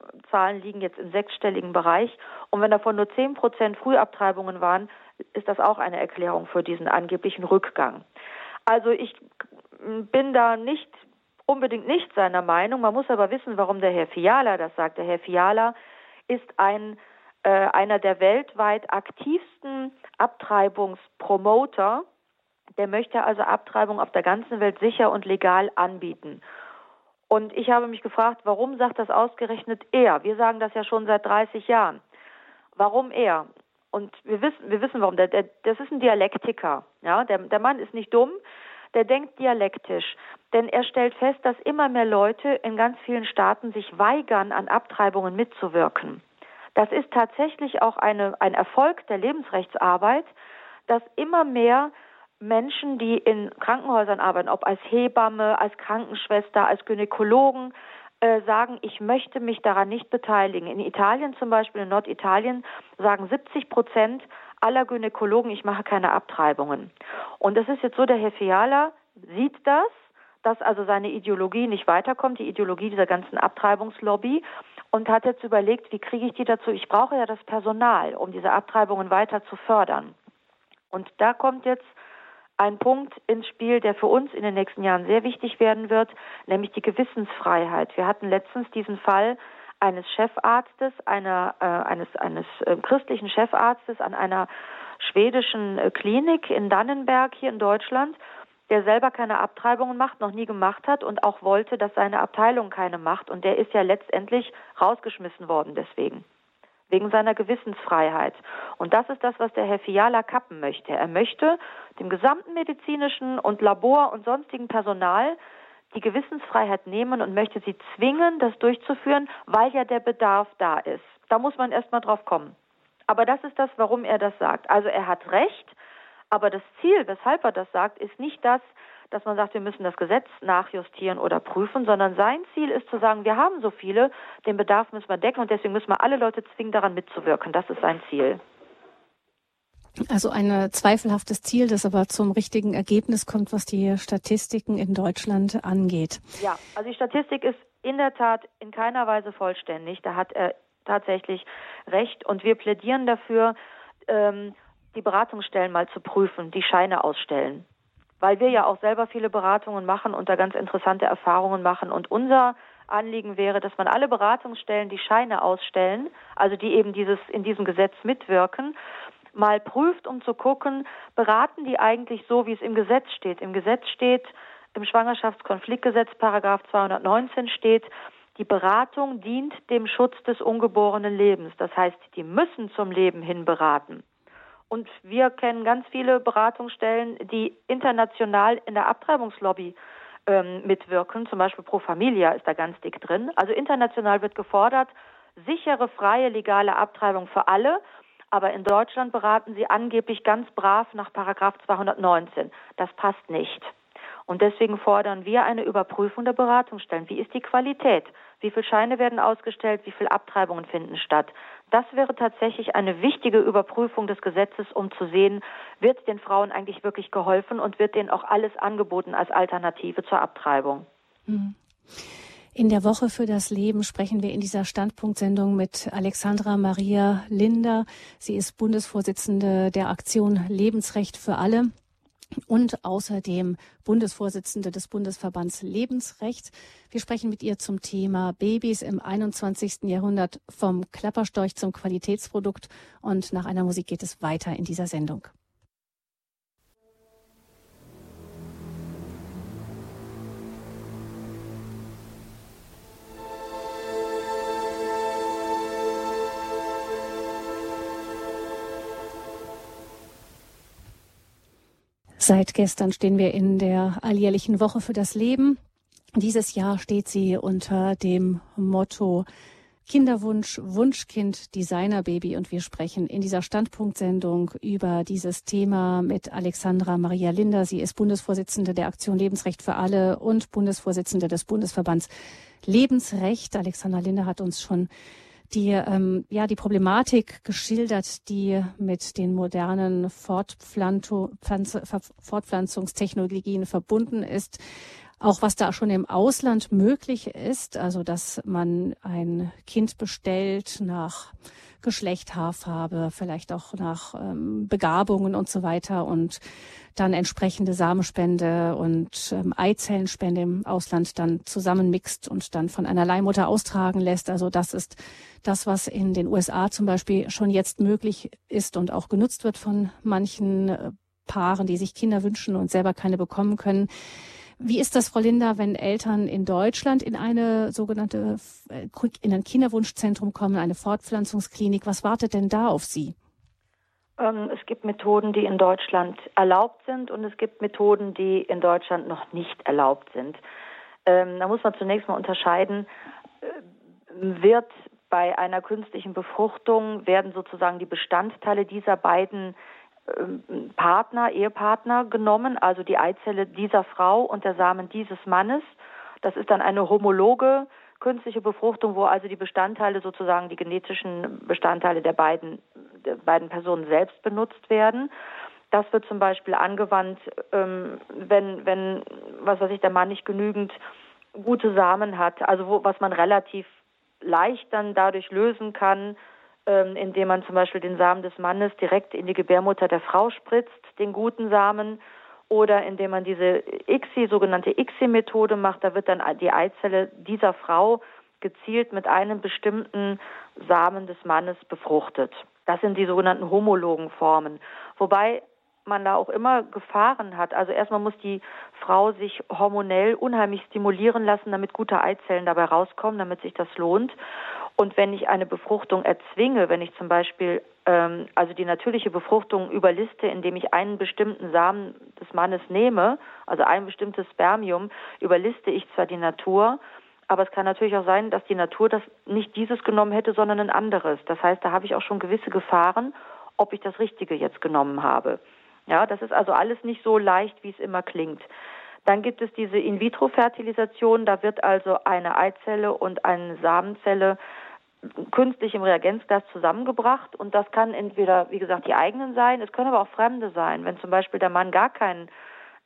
Verkaufszahlen liegen jetzt im sechsstelligen Bereich. Und wenn davon nur zehn Prozent Frühabtreibungen waren, ist das auch eine Erklärung für diesen angeblichen Rückgang. Also ich bin da nicht unbedingt nicht seiner Meinung. Man muss aber wissen, warum der Herr Fiala das sagt. Der Herr Fiala ist ein äh, einer der weltweit aktivsten Abtreibungspromoter. Der möchte also Abtreibung auf der ganzen Welt sicher und legal anbieten. Und ich habe mich gefragt, warum sagt das ausgerechnet er? Wir sagen das ja schon seit 30 Jahren. Warum er? Und wir wissen, wir wissen warum. Der, der, das ist ein Dialektiker. Ja, der, der Mann ist nicht dumm der denkt dialektisch, denn er stellt fest, dass immer mehr Leute in ganz vielen Staaten sich weigern, an Abtreibungen mitzuwirken. Das ist tatsächlich auch eine, ein Erfolg der Lebensrechtsarbeit, dass immer mehr Menschen, die in Krankenhäusern arbeiten, ob als Hebamme, als Krankenschwester, als Gynäkologen, äh, sagen, ich möchte mich daran nicht beteiligen. In Italien zum Beispiel, in Norditalien, sagen 70 Prozent aller Gynäkologen, ich mache keine Abtreibungen. Und das ist jetzt so, der Herr Fiala sieht das, dass also seine Ideologie nicht weiterkommt, die Ideologie dieser ganzen Abtreibungslobby und hat jetzt überlegt, wie kriege ich die dazu? Ich brauche ja das Personal, um diese Abtreibungen weiter zu fördern. Und da kommt jetzt ein Punkt ins Spiel, der für uns in den nächsten Jahren sehr wichtig werden wird, nämlich die Gewissensfreiheit. Wir hatten letztens diesen Fall eines Chefarztes, einer, äh, eines, eines äh, christlichen Chefarztes an einer schwedischen äh, Klinik in Dannenberg hier in Deutschland, der selber keine Abtreibungen macht, noch nie gemacht hat und auch wollte, dass seine Abteilung keine macht. Und der ist ja letztendlich rausgeschmissen worden deswegen wegen seiner Gewissensfreiheit. Und das ist das, was der Herr Fiala kappen möchte. Er möchte dem gesamten medizinischen und Labor und sonstigen Personal die Gewissensfreiheit nehmen und möchte sie zwingen, das durchzuführen, weil ja der Bedarf da ist. Da muss man erst mal drauf kommen. Aber das ist das, warum er das sagt. Also er hat recht, aber das Ziel, weshalb er das sagt, ist nicht das, dass man sagt, wir müssen das Gesetz nachjustieren oder prüfen, sondern sein Ziel ist zu sagen, wir haben so viele, den Bedarf müssen wir decken und deswegen müssen wir alle Leute zwingen, daran mitzuwirken. Das ist sein Ziel. Also ein zweifelhaftes Ziel, das aber zum richtigen Ergebnis kommt, was die Statistiken in Deutschland angeht. Ja, also die Statistik ist in der Tat in keiner Weise vollständig. Da hat er tatsächlich recht. Und wir plädieren dafür, ähm, die Beratungsstellen mal zu prüfen, die Scheine ausstellen. Weil wir ja auch selber viele Beratungen machen und da ganz interessante Erfahrungen machen. Und unser Anliegen wäre, dass man alle Beratungsstellen, die Scheine ausstellen, also die eben dieses, in diesem Gesetz mitwirken, mal prüft, um zu gucken, beraten die eigentlich so, wie es im Gesetz steht. Im Gesetz steht, im Schwangerschaftskonfliktgesetz, Paragraph 219 steht, die Beratung dient dem Schutz des ungeborenen Lebens. Das heißt, die müssen zum Leben hin beraten. Und wir kennen ganz viele Beratungsstellen, die international in der Abtreibungslobby ähm, mitwirken. Zum Beispiel Pro Familia ist da ganz dick drin. Also international wird gefordert, sichere, freie, legale Abtreibung für alle aber in Deutschland beraten sie angeblich ganz brav nach Paragraph 219. Das passt nicht. Und deswegen fordern wir eine Überprüfung der Beratungsstellen. Wie ist die Qualität? Wie viele Scheine werden ausgestellt? Wie viele Abtreibungen finden statt? Das wäre tatsächlich eine wichtige Überprüfung des Gesetzes, um zu sehen, wird den Frauen eigentlich wirklich geholfen und wird denen auch alles angeboten als Alternative zur Abtreibung. Hm. In der Woche für das Leben sprechen wir in dieser Standpunktsendung mit Alexandra Maria Linder. Sie ist Bundesvorsitzende der Aktion Lebensrecht für alle und außerdem Bundesvorsitzende des Bundesverbands Lebensrecht. Wir sprechen mit ihr zum Thema Babys im 21. Jahrhundert vom Klapperstorch zum Qualitätsprodukt und nach einer Musik geht es weiter in dieser Sendung. Seit gestern stehen wir in der alljährlichen Woche für das Leben. Dieses Jahr steht sie unter dem Motto Kinderwunsch, Wunschkind, Designerbaby und wir sprechen in dieser Standpunktsendung über dieses Thema mit Alexandra Maria Linder. Sie ist Bundesvorsitzende der Aktion Lebensrecht für alle und Bundesvorsitzende des Bundesverbands Lebensrecht. Alexandra Linder hat uns schon die ähm, ja die Problematik geschildert, die mit den modernen Fortpflanzungstechnologien verbunden ist. Auch was da schon im Ausland möglich ist, also dass man ein Kind bestellt nach Geschlecht, Haarfarbe, vielleicht auch nach ähm, Begabungen und so weiter und dann entsprechende Samenspende und ähm, Eizellenspende im Ausland dann zusammenmixt und dann von einer Leihmutter austragen lässt. Also das ist das, was in den USA zum Beispiel schon jetzt möglich ist und auch genutzt wird von manchen äh, Paaren, die sich Kinder wünschen und selber keine bekommen können. Wie ist das, Frau Linda, wenn Eltern in Deutschland in eine sogenannte, äh, in ein Kinderwunschzentrum kommen, eine Fortpflanzungsklinik? Was wartet denn da auf Sie? Ähm, es gibt Methoden, die in Deutschland erlaubt sind und es gibt Methoden, die in Deutschland noch nicht erlaubt sind. Ähm, da muss man zunächst mal unterscheiden, äh, wird bei einer künstlichen Befruchtung, werden sozusagen die Bestandteile dieser beiden Partner, Ehepartner genommen, also die Eizelle dieser Frau und der Samen dieses Mannes. Das ist dann eine homologe künstliche Befruchtung, wo also die Bestandteile sozusagen die genetischen Bestandteile der beiden, der beiden Personen selbst benutzt werden. Das wird zum Beispiel angewandt, ähm, wenn, wenn, was weiß ich, der Mann nicht genügend gute Samen hat, also wo, was man relativ leicht dann dadurch lösen kann, ähm, indem man zum Beispiel den Samen des Mannes direkt in die Gebärmutter der Frau spritzt, den guten Samen, oder indem man diese ICSI, sogenannte ICSI-Methode macht, da wird dann die Eizelle dieser Frau gezielt mit einem bestimmten Samen des Mannes befruchtet. Das sind die sogenannten homologen Formen. Wobei man da auch immer Gefahren hat. Also erstmal muss die Frau sich hormonell unheimlich stimulieren lassen, damit gute Eizellen dabei rauskommen, damit sich das lohnt. Und wenn ich eine Befruchtung erzwinge, wenn ich zum Beispiel ähm, also die natürliche Befruchtung überliste, indem ich einen bestimmten Samen des Mannes nehme, also ein bestimmtes Spermium, überliste ich zwar die Natur, aber es kann natürlich auch sein, dass die Natur das nicht dieses genommen hätte, sondern ein anderes. Das heißt, da habe ich auch schon gewisse Gefahren, ob ich das Richtige jetzt genommen habe. Ja, das ist also alles nicht so leicht, wie es immer klingt. Dann gibt es diese In-vitro-Fertilisation. Da wird also eine Eizelle und eine Samenzelle künstlich im Reagenzglas zusammengebracht und das kann entweder, wie gesagt, die eigenen sein, es können aber auch fremde sein. Wenn zum Beispiel der Mann gar keinen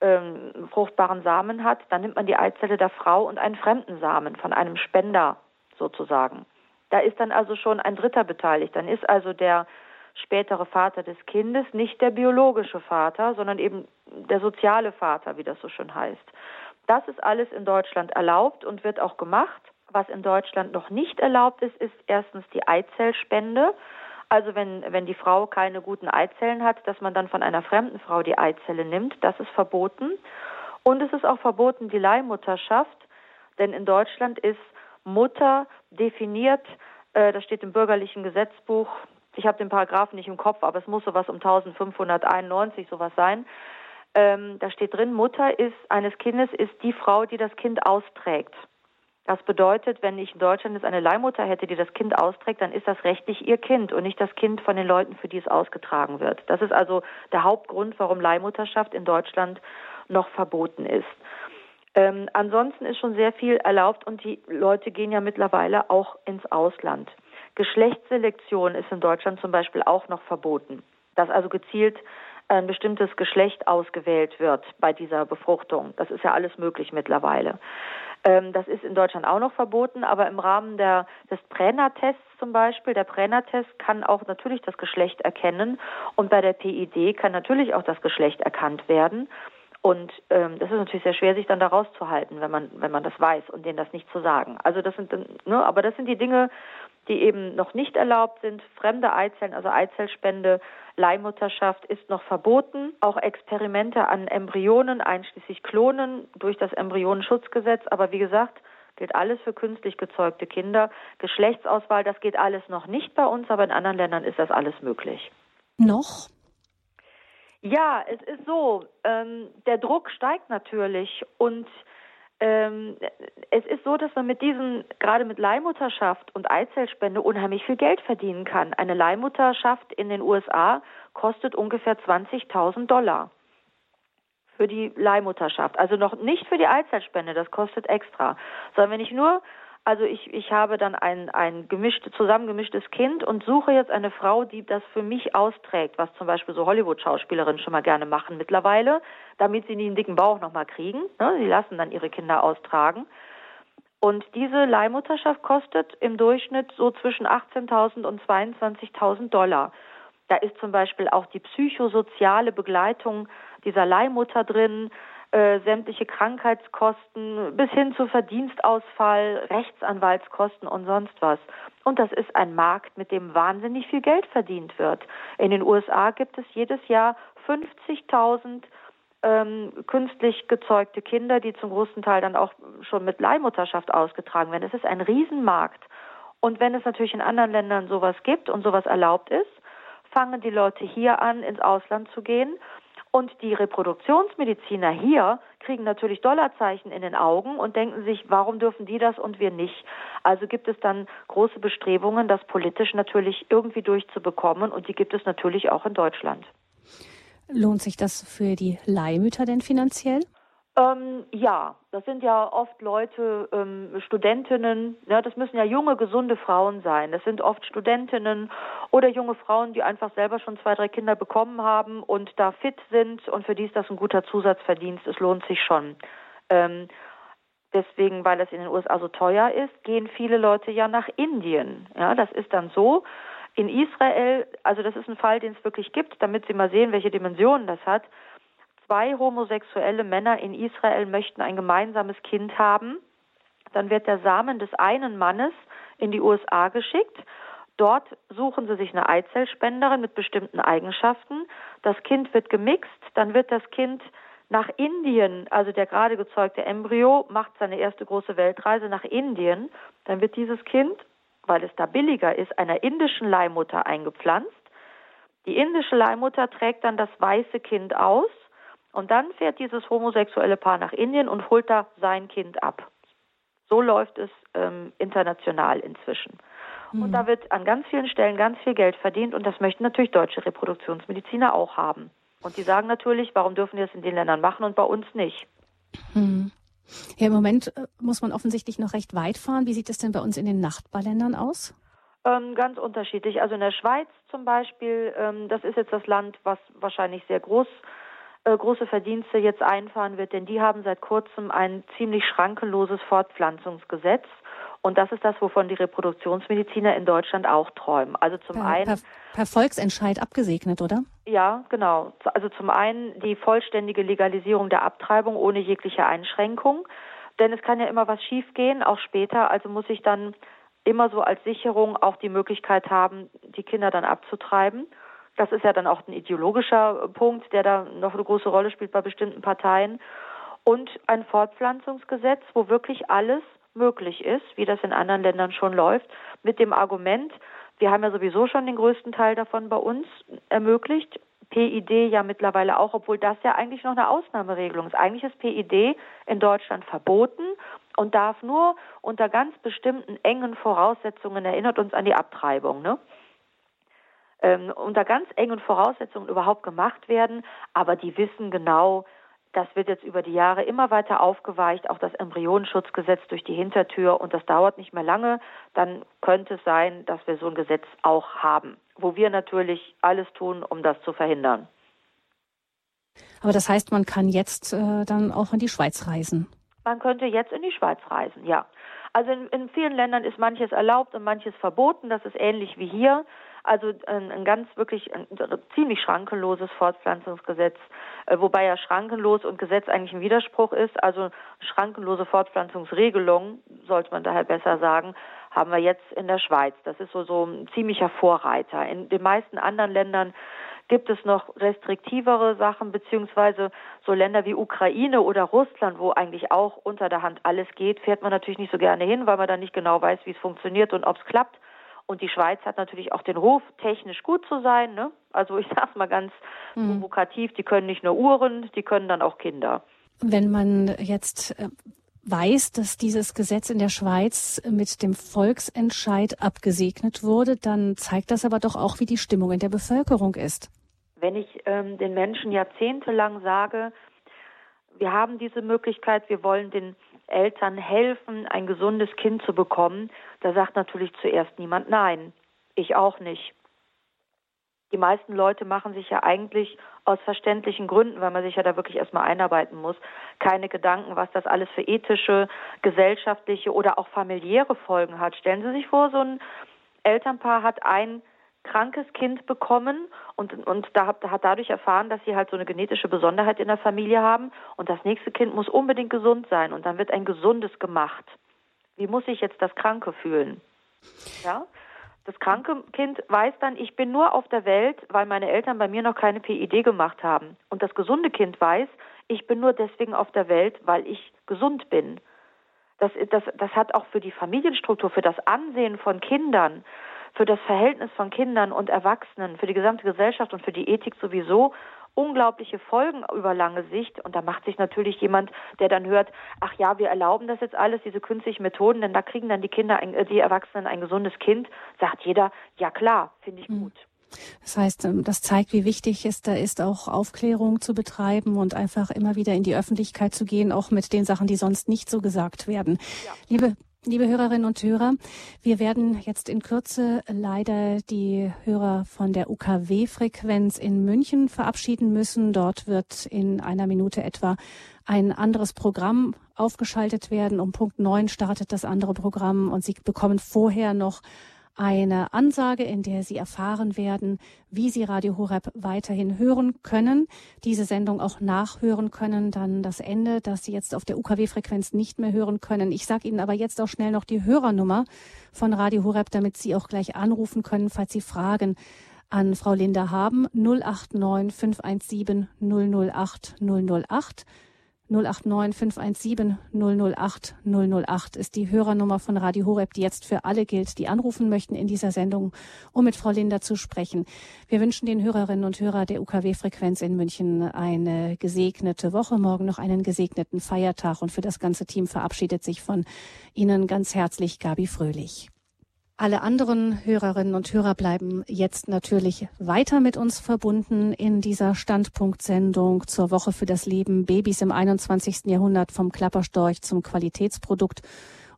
ähm, fruchtbaren Samen hat, dann nimmt man die Eizelle der Frau und einen fremden Samen von einem Spender sozusagen. Da ist dann also schon ein Dritter beteiligt. Dann ist also der spätere Vater des Kindes nicht der biologische Vater, sondern eben der soziale Vater, wie das so schön heißt. Das ist alles in Deutschland erlaubt und wird auch gemacht. Was in Deutschland noch nicht erlaubt ist, ist erstens die Eizellspende. Also wenn, wenn die Frau keine guten Eizellen hat, dass man dann von einer fremden Frau die Eizelle nimmt, das ist verboten. Und es ist auch verboten die Leihmutterschaft, denn in Deutschland ist Mutter definiert, äh, das steht im bürgerlichen Gesetzbuch, ich habe den Paragraphen nicht im Kopf, aber es muss sowas um 1591 sowas sein. Ähm, da steht drin, Mutter ist eines Kindes ist die Frau, die das Kind austrägt. Das bedeutet, wenn ich in Deutschland jetzt eine Leihmutter hätte, die das Kind austrägt, dann ist das rechtlich ihr Kind und nicht das Kind von den Leuten, für die es ausgetragen wird. Das ist also der Hauptgrund, warum Leihmutterschaft in Deutschland noch verboten ist. Ähm, ansonsten ist schon sehr viel erlaubt und die Leute gehen ja mittlerweile auch ins Ausland. Geschlechtsselektion ist in Deutschland zum Beispiel auch noch verboten, dass also gezielt ein bestimmtes Geschlecht ausgewählt wird bei dieser Befruchtung. Das ist ja alles möglich mittlerweile. Ähm, das ist in Deutschland auch noch verboten, aber im Rahmen der, des Brenner-Tests zum Beispiel, der Brenner-Test kann auch natürlich das Geschlecht erkennen und bei der PID kann natürlich auch das Geschlecht erkannt werden. Und ähm, das ist natürlich sehr schwer, sich dann da rauszuhalten, wenn man, wenn man das weiß und denen das nicht zu sagen. Also das sind, ne, aber das sind die Dinge, die eben noch nicht erlaubt sind. Fremde Eizellen, also Eizellspende, Leihmutterschaft ist noch verboten. Auch Experimente an Embryonen, einschließlich Klonen, durch das Embryonenschutzgesetz. Aber wie gesagt, gilt alles für künstlich gezeugte Kinder. Geschlechtsauswahl, das geht alles noch nicht bei uns, aber in anderen Ländern ist das alles möglich. Noch? Ja, es ist so, ähm, der Druck steigt natürlich und ähm, es ist so, dass man mit diesen, gerade mit Leihmutterschaft und Eizellspende unheimlich viel Geld verdienen kann. Eine Leihmutterschaft in den USA kostet ungefähr 20.000 Dollar für die Leihmutterschaft. Also noch nicht für die Eizellspende, das kostet extra. Sondern wenn ich nur also ich, ich habe dann ein, ein gemischt, zusammengemischtes Kind und suche jetzt eine Frau, die das für mich austrägt, was zum Beispiel so Hollywood-Schauspielerinnen schon mal gerne machen mittlerweile, damit sie nie einen dicken Bauch nochmal kriegen. Ne? Sie lassen dann ihre Kinder austragen. Und diese Leihmutterschaft kostet im Durchschnitt so zwischen 18.000 und 22.000 Dollar. Da ist zum Beispiel auch die psychosoziale Begleitung dieser Leihmutter drin, äh, sämtliche Krankheitskosten bis hin zu Verdienstausfall, Rechtsanwaltskosten und sonst was. Und das ist ein Markt, mit dem wahnsinnig viel Geld verdient wird. In den USA gibt es jedes Jahr 50.000 ähm, künstlich gezeugte Kinder, die zum großen Teil dann auch schon mit Leihmutterschaft ausgetragen werden. Es ist ein Riesenmarkt. Und wenn es natürlich in anderen Ländern sowas gibt und sowas erlaubt ist, fangen die Leute hier an, ins Ausland zu gehen und die Reproduktionsmediziner hier kriegen natürlich Dollarzeichen in den Augen und denken sich, warum dürfen die das und wir nicht? Also gibt es dann große Bestrebungen, das politisch natürlich irgendwie durchzubekommen und die gibt es natürlich auch in Deutschland. Lohnt sich das für die Leihmütter denn finanziell? Ähm, ja, das sind ja oft Leute, ähm, Studentinnen, ja, das müssen ja junge, gesunde Frauen sein. Das sind oft Studentinnen oder junge Frauen, die einfach selber schon zwei, drei Kinder bekommen haben und da fit sind und für die ist das ein guter Zusatzverdienst. Es lohnt sich schon. Ähm, deswegen, weil es in den USA so teuer ist, gehen viele Leute ja nach Indien. Ja, das ist dann so. In Israel, also das ist ein Fall, den es wirklich gibt, damit Sie mal sehen, welche Dimensionen das hat zwei homosexuelle Männer in Israel möchten ein gemeinsames Kind haben, dann wird der Samen des einen Mannes in die USA geschickt. Dort suchen sie sich eine Eizellspenderin mit bestimmten Eigenschaften. Das Kind wird gemixt, dann wird das Kind nach Indien, also der gerade gezeugte Embryo macht seine erste große Weltreise nach Indien. Dann wird dieses Kind, weil es da billiger ist, einer indischen Leihmutter eingepflanzt. Die indische Leihmutter trägt dann das weiße Kind aus und dann fährt dieses homosexuelle Paar nach Indien und holt da sein Kind ab. So läuft es ähm, international inzwischen. Mhm. Und da wird an ganz vielen Stellen ganz viel Geld verdient und das möchten natürlich deutsche Reproduktionsmediziner auch haben. Und die sagen natürlich, warum dürfen wir es in den Ländern machen und bei uns nicht? Mhm. Ja, im Moment äh, muss man offensichtlich noch recht weit fahren. Wie sieht es denn bei uns in den Nachbarländern aus? Ähm, ganz unterschiedlich. Also in der Schweiz zum Beispiel, ähm, das ist jetzt das Land, was wahrscheinlich sehr groß ist äh, große Verdienste jetzt einfahren wird, denn die haben seit kurzem ein ziemlich schrankenloses Fortpflanzungsgesetz. Und das ist das, wovon die Reproduktionsmediziner in Deutschland auch träumen. Also zum per, einen. Per, per Volksentscheid abgesegnet, oder? Ja, genau. Also zum einen die vollständige Legalisierung der Abtreibung ohne jegliche Einschränkung. Denn es kann ja immer was schiefgehen, auch später. Also muss ich dann immer so als Sicherung auch die Möglichkeit haben, die Kinder dann abzutreiben. Das ist ja dann auch ein ideologischer Punkt, der da noch eine große Rolle spielt bei bestimmten Parteien. Und ein Fortpflanzungsgesetz, wo wirklich alles möglich ist, wie das in anderen Ländern schon läuft, mit dem Argument, wir haben ja sowieso schon den größten Teil davon bei uns ermöglicht. PID ja mittlerweile auch, obwohl das ja eigentlich noch eine Ausnahmeregelung ist. Eigentlich ist PID in Deutschland verboten und darf nur unter ganz bestimmten engen Voraussetzungen, erinnert uns an die Abtreibung, ne? Ähm, unter ganz engen Voraussetzungen überhaupt gemacht werden, aber die wissen genau, das wird jetzt über die Jahre immer weiter aufgeweicht, auch das Embryonenschutzgesetz durch die Hintertür und das dauert nicht mehr lange, dann könnte es sein, dass wir so ein Gesetz auch haben, wo wir natürlich alles tun, um das zu verhindern. Aber das heißt, man kann jetzt äh, dann auch in die Schweiz reisen. Man könnte jetzt in die Schweiz reisen, ja. Also in, in vielen Ländern ist manches erlaubt und manches verboten. Das ist ähnlich wie hier. Also ein, ein ganz wirklich ein, ziemlich schrankenloses Fortpflanzungsgesetz, äh, wobei ja schrankenlos und Gesetz eigentlich ein Widerspruch ist. Also schrankenlose Fortpflanzungsregelung, sollte man daher besser sagen, haben wir jetzt in der Schweiz. Das ist so, so ein ziemlicher Vorreiter. In den meisten anderen Ländern gibt es noch restriktivere Sachen, beziehungsweise so Länder wie Ukraine oder Russland, wo eigentlich auch unter der Hand alles geht, fährt man natürlich nicht so gerne hin, weil man dann nicht genau weiß, wie es funktioniert und ob es klappt. Und die Schweiz hat natürlich auch den Ruf, technisch gut zu sein. Ne? Also ich sage mal ganz mhm. provokativ, die können nicht nur Uhren, die können dann auch Kinder. Wenn man jetzt äh, weiß, dass dieses Gesetz in der Schweiz mit dem Volksentscheid abgesegnet wurde, dann zeigt das aber doch auch, wie die Stimmung in der Bevölkerung ist. Wenn ich ähm, den Menschen jahrzehntelang sage, wir haben diese Möglichkeit, wir wollen den Eltern helfen, ein gesundes Kind zu bekommen, da sagt natürlich zuerst niemand nein. Ich auch nicht. Die meisten Leute machen sich ja eigentlich aus verständlichen Gründen, weil man sich ja da wirklich erstmal einarbeiten muss, keine Gedanken, was das alles für ethische, gesellschaftliche oder auch familiäre Folgen hat. Stellen Sie sich vor, so ein Elternpaar hat ein krankes Kind bekommen und, und da hat, hat dadurch erfahren, dass sie halt so eine genetische Besonderheit in der Familie haben und das nächste Kind muss unbedingt gesund sein und dann wird ein gesundes gemacht. Wie muss sich jetzt das Kranke fühlen? Ja? Das kranke Kind weiß dann, ich bin nur auf der Welt, weil meine Eltern bei mir noch keine PID gemacht haben. Und das gesunde Kind weiß, ich bin nur deswegen auf der Welt, weil ich gesund bin. Das, das, das hat auch für die Familienstruktur, für das Ansehen von Kindern, für das Verhältnis von Kindern und Erwachsenen, für die gesamte Gesellschaft und für die Ethik sowieso unglaubliche Folgen über lange Sicht. Und da macht sich natürlich jemand, der dann hört, ach ja, wir erlauben das jetzt alles, diese künstlichen Methoden, denn da kriegen dann die Kinder, äh, die Erwachsenen ein gesundes Kind, sagt jeder, ja klar, finde ich hm. gut. Das heißt, ähm, das zeigt, wie wichtig es da ist, auch Aufklärung zu betreiben und einfach immer wieder in die Öffentlichkeit zu gehen, auch mit den Sachen, die sonst nicht so gesagt werden. Ja. Liebe Liebe Hörerinnen und Hörer, wir werden jetzt in Kürze leider die Hörer von der UKW-Frequenz in München verabschieden müssen. Dort wird in einer Minute etwa ein anderes Programm aufgeschaltet werden. Um Punkt neun startet das andere Programm und Sie bekommen vorher noch eine Ansage, in der Sie erfahren werden, wie Sie Radio Horeb weiterhin hören können, diese Sendung auch nachhören können, dann das Ende, das Sie jetzt auf der UKW-Frequenz nicht mehr hören können. Ich sage Ihnen aber jetzt auch schnell noch die Hörernummer von Radio Horeb, damit Sie auch gleich anrufen können, falls Sie Fragen an Frau Linda haben. 089 517 008 008. 089 517 008 008 ist die Hörernummer von Radio Horeb, die jetzt für alle gilt, die anrufen möchten in dieser Sendung, um mit Frau Linder zu sprechen. Wir wünschen den Hörerinnen und Hörern der UKW-Frequenz in München eine gesegnete Woche, morgen noch einen gesegneten Feiertag und für das ganze Team verabschiedet sich von Ihnen ganz herzlich Gabi Fröhlich. Alle anderen Hörerinnen und Hörer bleiben jetzt natürlich weiter mit uns verbunden in dieser Standpunktsendung zur Woche für das Leben Babys im 21. Jahrhundert vom Klapperstorch zum Qualitätsprodukt.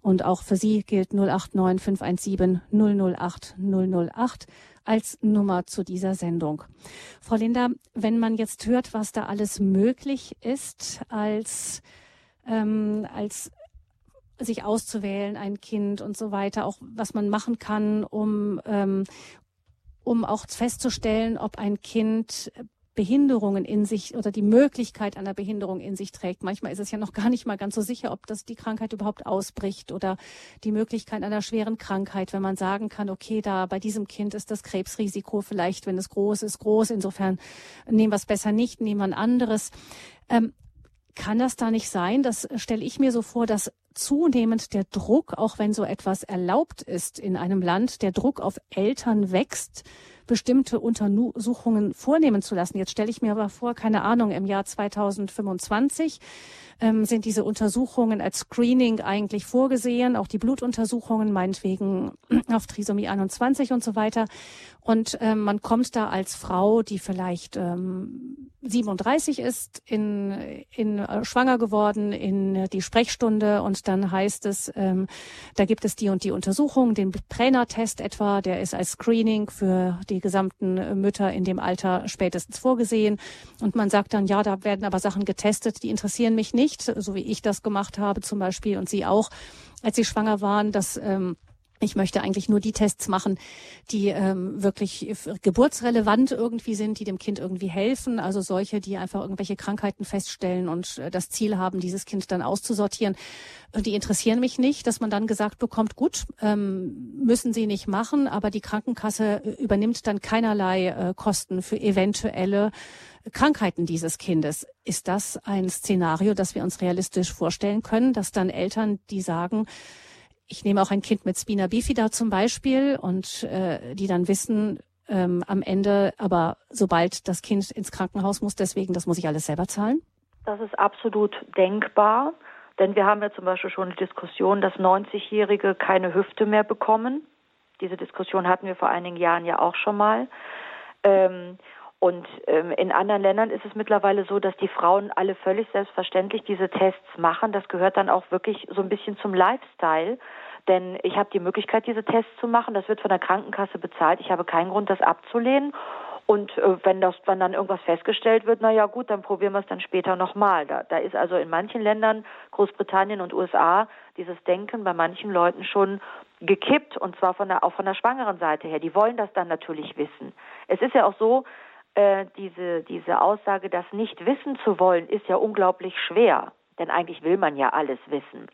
Und auch für Sie gilt 089 517 008 008 als Nummer zu dieser Sendung. Frau Linda, wenn man jetzt hört, was da alles möglich ist als ähm, als sich auszuwählen, ein Kind und so weiter, auch was man machen kann, um, ähm, um auch festzustellen, ob ein Kind Behinderungen in sich oder die Möglichkeit einer Behinderung in sich trägt. Manchmal ist es ja noch gar nicht mal ganz so sicher, ob das die Krankheit überhaupt ausbricht oder die Möglichkeit einer schweren Krankheit, wenn man sagen kann, okay, da bei diesem Kind ist das Krebsrisiko vielleicht, wenn es groß ist, groß. Insofern nehmen wir es besser nicht, nehmen wir ein anderes. Ähm, kann das da nicht sein? Das stelle ich mir so vor, dass zunehmend der Druck, auch wenn so etwas erlaubt ist in einem Land, der Druck auf Eltern wächst, bestimmte Untersuchungen vornehmen zu lassen. Jetzt stelle ich mir aber vor, keine Ahnung, im Jahr 2025 ähm, sind diese Untersuchungen als Screening eigentlich vorgesehen, auch die Blutuntersuchungen meinetwegen auf Trisomie 21 und so weiter. Und ähm, man kommt da als Frau, die vielleicht ähm, 37 ist, in, in äh, schwanger geworden, in die Sprechstunde und dann heißt es, ähm, da gibt es die und die Untersuchung, den Präner-Test etwa, der ist als Screening für die gesamten Mütter in dem Alter spätestens vorgesehen. Und man sagt dann, ja, da werden aber Sachen getestet, die interessieren mich nicht, so wie ich das gemacht habe zum Beispiel und Sie auch, als Sie schwanger waren. Das ähm, ich möchte eigentlich nur die Tests machen, die ähm, wirklich geburtsrelevant irgendwie sind, die dem Kind irgendwie helfen. Also solche, die einfach irgendwelche Krankheiten feststellen und äh, das Ziel haben, dieses Kind dann auszusortieren. Und die interessieren mich nicht, dass man dann gesagt bekommt, gut, ähm, müssen sie nicht machen, aber die Krankenkasse äh, übernimmt dann keinerlei äh, Kosten für eventuelle Krankheiten dieses Kindes. Ist das ein Szenario, das wir uns realistisch vorstellen können, dass dann Eltern, die sagen, ich nehme auch ein Kind mit Spina bifida zum Beispiel und äh, die dann wissen, ähm, am Ende, aber sobald das Kind ins Krankenhaus muss, deswegen, das muss ich alles selber zahlen? Das ist absolut denkbar, denn wir haben ja zum Beispiel schon eine Diskussion, dass 90-Jährige keine Hüfte mehr bekommen. Diese Diskussion hatten wir vor einigen Jahren ja auch schon mal. Ähm, und ähm, in anderen Ländern ist es mittlerweile so, dass die Frauen alle völlig selbstverständlich diese Tests machen. Das gehört dann auch wirklich so ein bisschen zum Lifestyle. Denn ich habe die Möglichkeit, diese Tests zu machen. Das wird von der Krankenkasse bezahlt. Ich habe keinen Grund, das abzulehnen. Und äh, wenn das, wenn dann irgendwas festgestellt wird, na ja gut, dann probieren wir es dann später nochmal. Da, da ist also in manchen Ländern, Großbritannien und USA, dieses Denken bei manchen Leuten schon gekippt und zwar von der, auch von der schwangeren Seite her. Die wollen das dann natürlich wissen. Es ist ja auch so, äh, diese, diese Aussage, das nicht wissen zu wollen, ist ja unglaublich schwer. Denn eigentlich will man ja alles wissen.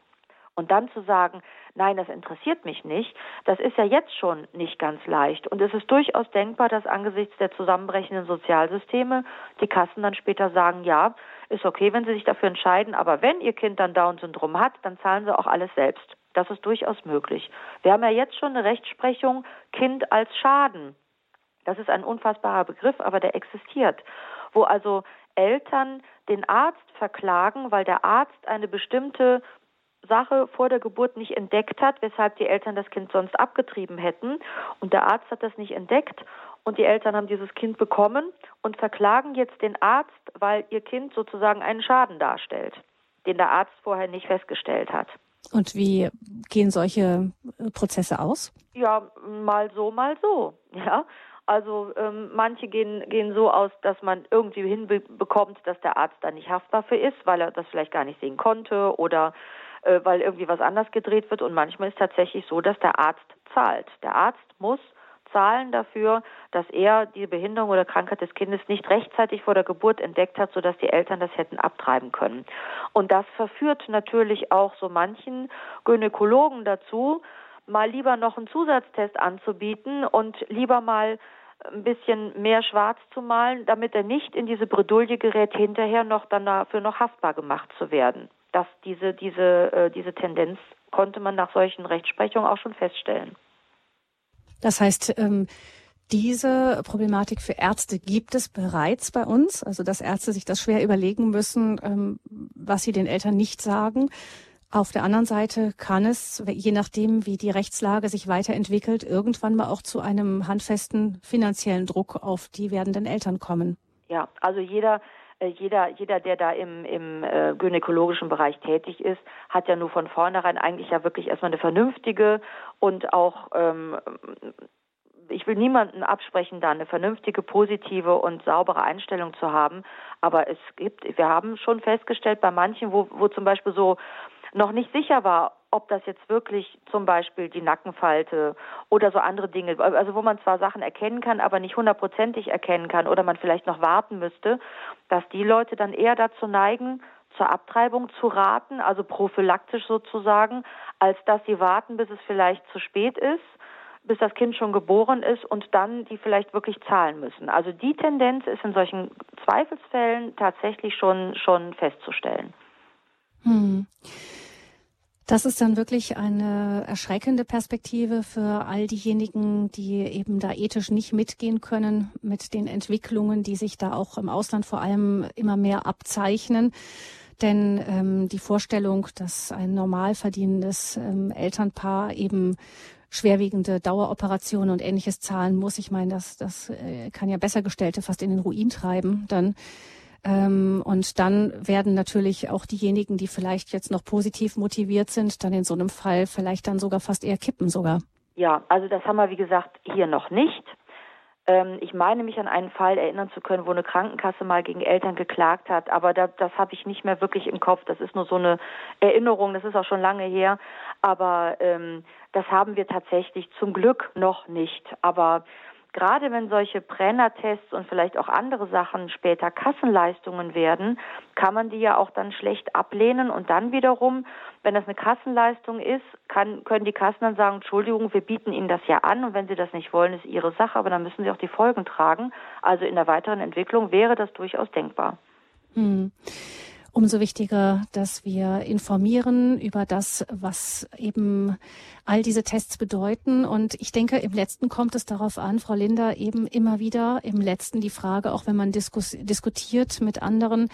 Und dann zu sagen, nein, das interessiert mich nicht, das ist ja jetzt schon nicht ganz leicht. Und es ist durchaus denkbar, dass angesichts der zusammenbrechenden Sozialsysteme die Kassen dann später sagen, ja, ist okay, wenn sie sich dafür entscheiden, aber wenn ihr Kind dann Down-Syndrom hat, dann zahlen sie auch alles selbst. Das ist durchaus möglich. Wir haben ja jetzt schon eine Rechtsprechung Kind als Schaden. Das ist ein unfassbarer Begriff, aber der existiert, wo also Eltern den Arzt verklagen, weil der Arzt eine bestimmte Sache vor der Geburt nicht entdeckt hat, weshalb die Eltern das Kind sonst abgetrieben hätten. Und der Arzt hat das nicht entdeckt und die Eltern haben dieses Kind bekommen und verklagen jetzt den Arzt, weil ihr Kind sozusagen einen Schaden darstellt, den der Arzt vorher nicht festgestellt hat. Und wie gehen solche Prozesse aus? Ja, mal so, mal so. Ja, also ähm, manche gehen, gehen so aus, dass man irgendwie hinbekommt, dass der Arzt da nicht haftbar für ist, weil er das vielleicht gar nicht sehen konnte oder äh, weil irgendwie was anders gedreht wird. Und manchmal ist tatsächlich so, dass der Arzt zahlt. Der Arzt muss zahlen dafür, dass er die Behinderung oder Krankheit des Kindes nicht rechtzeitig vor der Geburt entdeckt hat, sodass die Eltern das hätten abtreiben können. Und das verführt natürlich auch so manchen Gynäkologen dazu, mal lieber noch einen Zusatztest anzubieten und lieber mal ein bisschen mehr schwarz zu malen, damit er nicht in diese Bredouille gerät, hinterher noch dann dafür noch haftbar gemacht zu werden. Dass diese, diese, äh, diese Tendenz konnte man nach solchen Rechtsprechungen auch schon feststellen. Das heißt, ähm, diese Problematik für Ärzte gibt es bereits bei uns, also dass Ärzte sich das schwer überlegen müssen, ähm, was sie den Eltern nicht sagen. Auf der anderen Seite kann es, je nachdem, wie die Rechtslage sich weiterentwickelt, irgendwann mal auch zu einem handfesten finanziellen Druck auf die werdenden Eltern kommen. Ja, also jeder, äh, jeder, jeder, der da im, im äh, gynäkologischen Bereich tätig ist, hat ja nur von vornherein eigentlich ja wirklich erstmal eine vernünftige und auch ähm, ich will niemanden absprechen, da eine vernünftige, positive und saubere Einstellung zu haben. Aber es gibt, wir haben schon festgestellt, bei manchen, wo, wo zum Beispiel so noch nicht sicher war, ob das jetzt wirklich zum Beispiel die Nackenfalte oder so andere Dinge, also wo man zwar Sachen erkennen kann, aber nicht hundertprozentig erkennen kann oder man vielleicht noch warten müsste, dass die Leute dann eher dazu neigen, zur Abtreibung zu raten, also prophylaktisch sozusagen, als dass sie warten, bis es vielleicht zu spät ist, bis das Kind schon geboren ist und dann die vielleicht wirklich zahlen müssen. Also die Tendenz ist in solchen Zweifelsfällen tatsächlich schon, schon festzustellen. Hm. Das ist dann wirklich eine erschreckende Perspektive für all diejenigen, die eben da ethisch nicht mitgehen können mit den Entwicklungen, die sich da auch im Ausland vor allem immer mehr abzeichnen. Denn ähm, die Vorstellung, dass ein normal verdienendes ähm, Elternpaar eben schwerwiegende Daueroperationen und ähnliches zahlen muss, ich meine, das, das äh, kann ja Bessergestellte fast in den Ruin treiben. Dann ähm, und dann werden natürlich auch diejenigen, die vielleicht jetzt noch positiv motiviert sind, dann in so einem Fall vielleicht dann sogar fast eher kippen sogar. Ja, also das haben wir wie gesagt hier noch nicht. Ähm, ich meine mich an einen Fall erinnern zu können, wo eine Krankenkasse mal gegen Eltern geklagt hat, aber da, das habe ich nicht mehr wirklich im Kopf. Das ist nur so eine Erinnerung, das ist auch schon lange her. Aber ähm, das haben wir tatsächlich zum Glück noch nicht. Aber gerade wenn solche Brennertests und vielleicht auch andere Sachen später Kassenleistungen werden, kann man die ja auch dann schlecht ablehnen und dann wiederum, wenn das eine Kassenleistung ist, kann, können die Kassen dann sagen, Entschuldigung, wir bieten Ihnen das ja an und wenn Sie das nicht wollen, ist Ihre Sache, aber dann müssen Sie auch die Folgen tragen. Also in der weiteren Entwicklung wäre das durchaus denkbar. Hm. Umso wichtiger, dass wir informieren über das, was eben all diese Tests bedeuten. Und ich denke, im letzten kommt es darauf an, Frau Linder, eben immer wieder im letzten die Frage, auch wenn man diskus diskutiert mit anderen,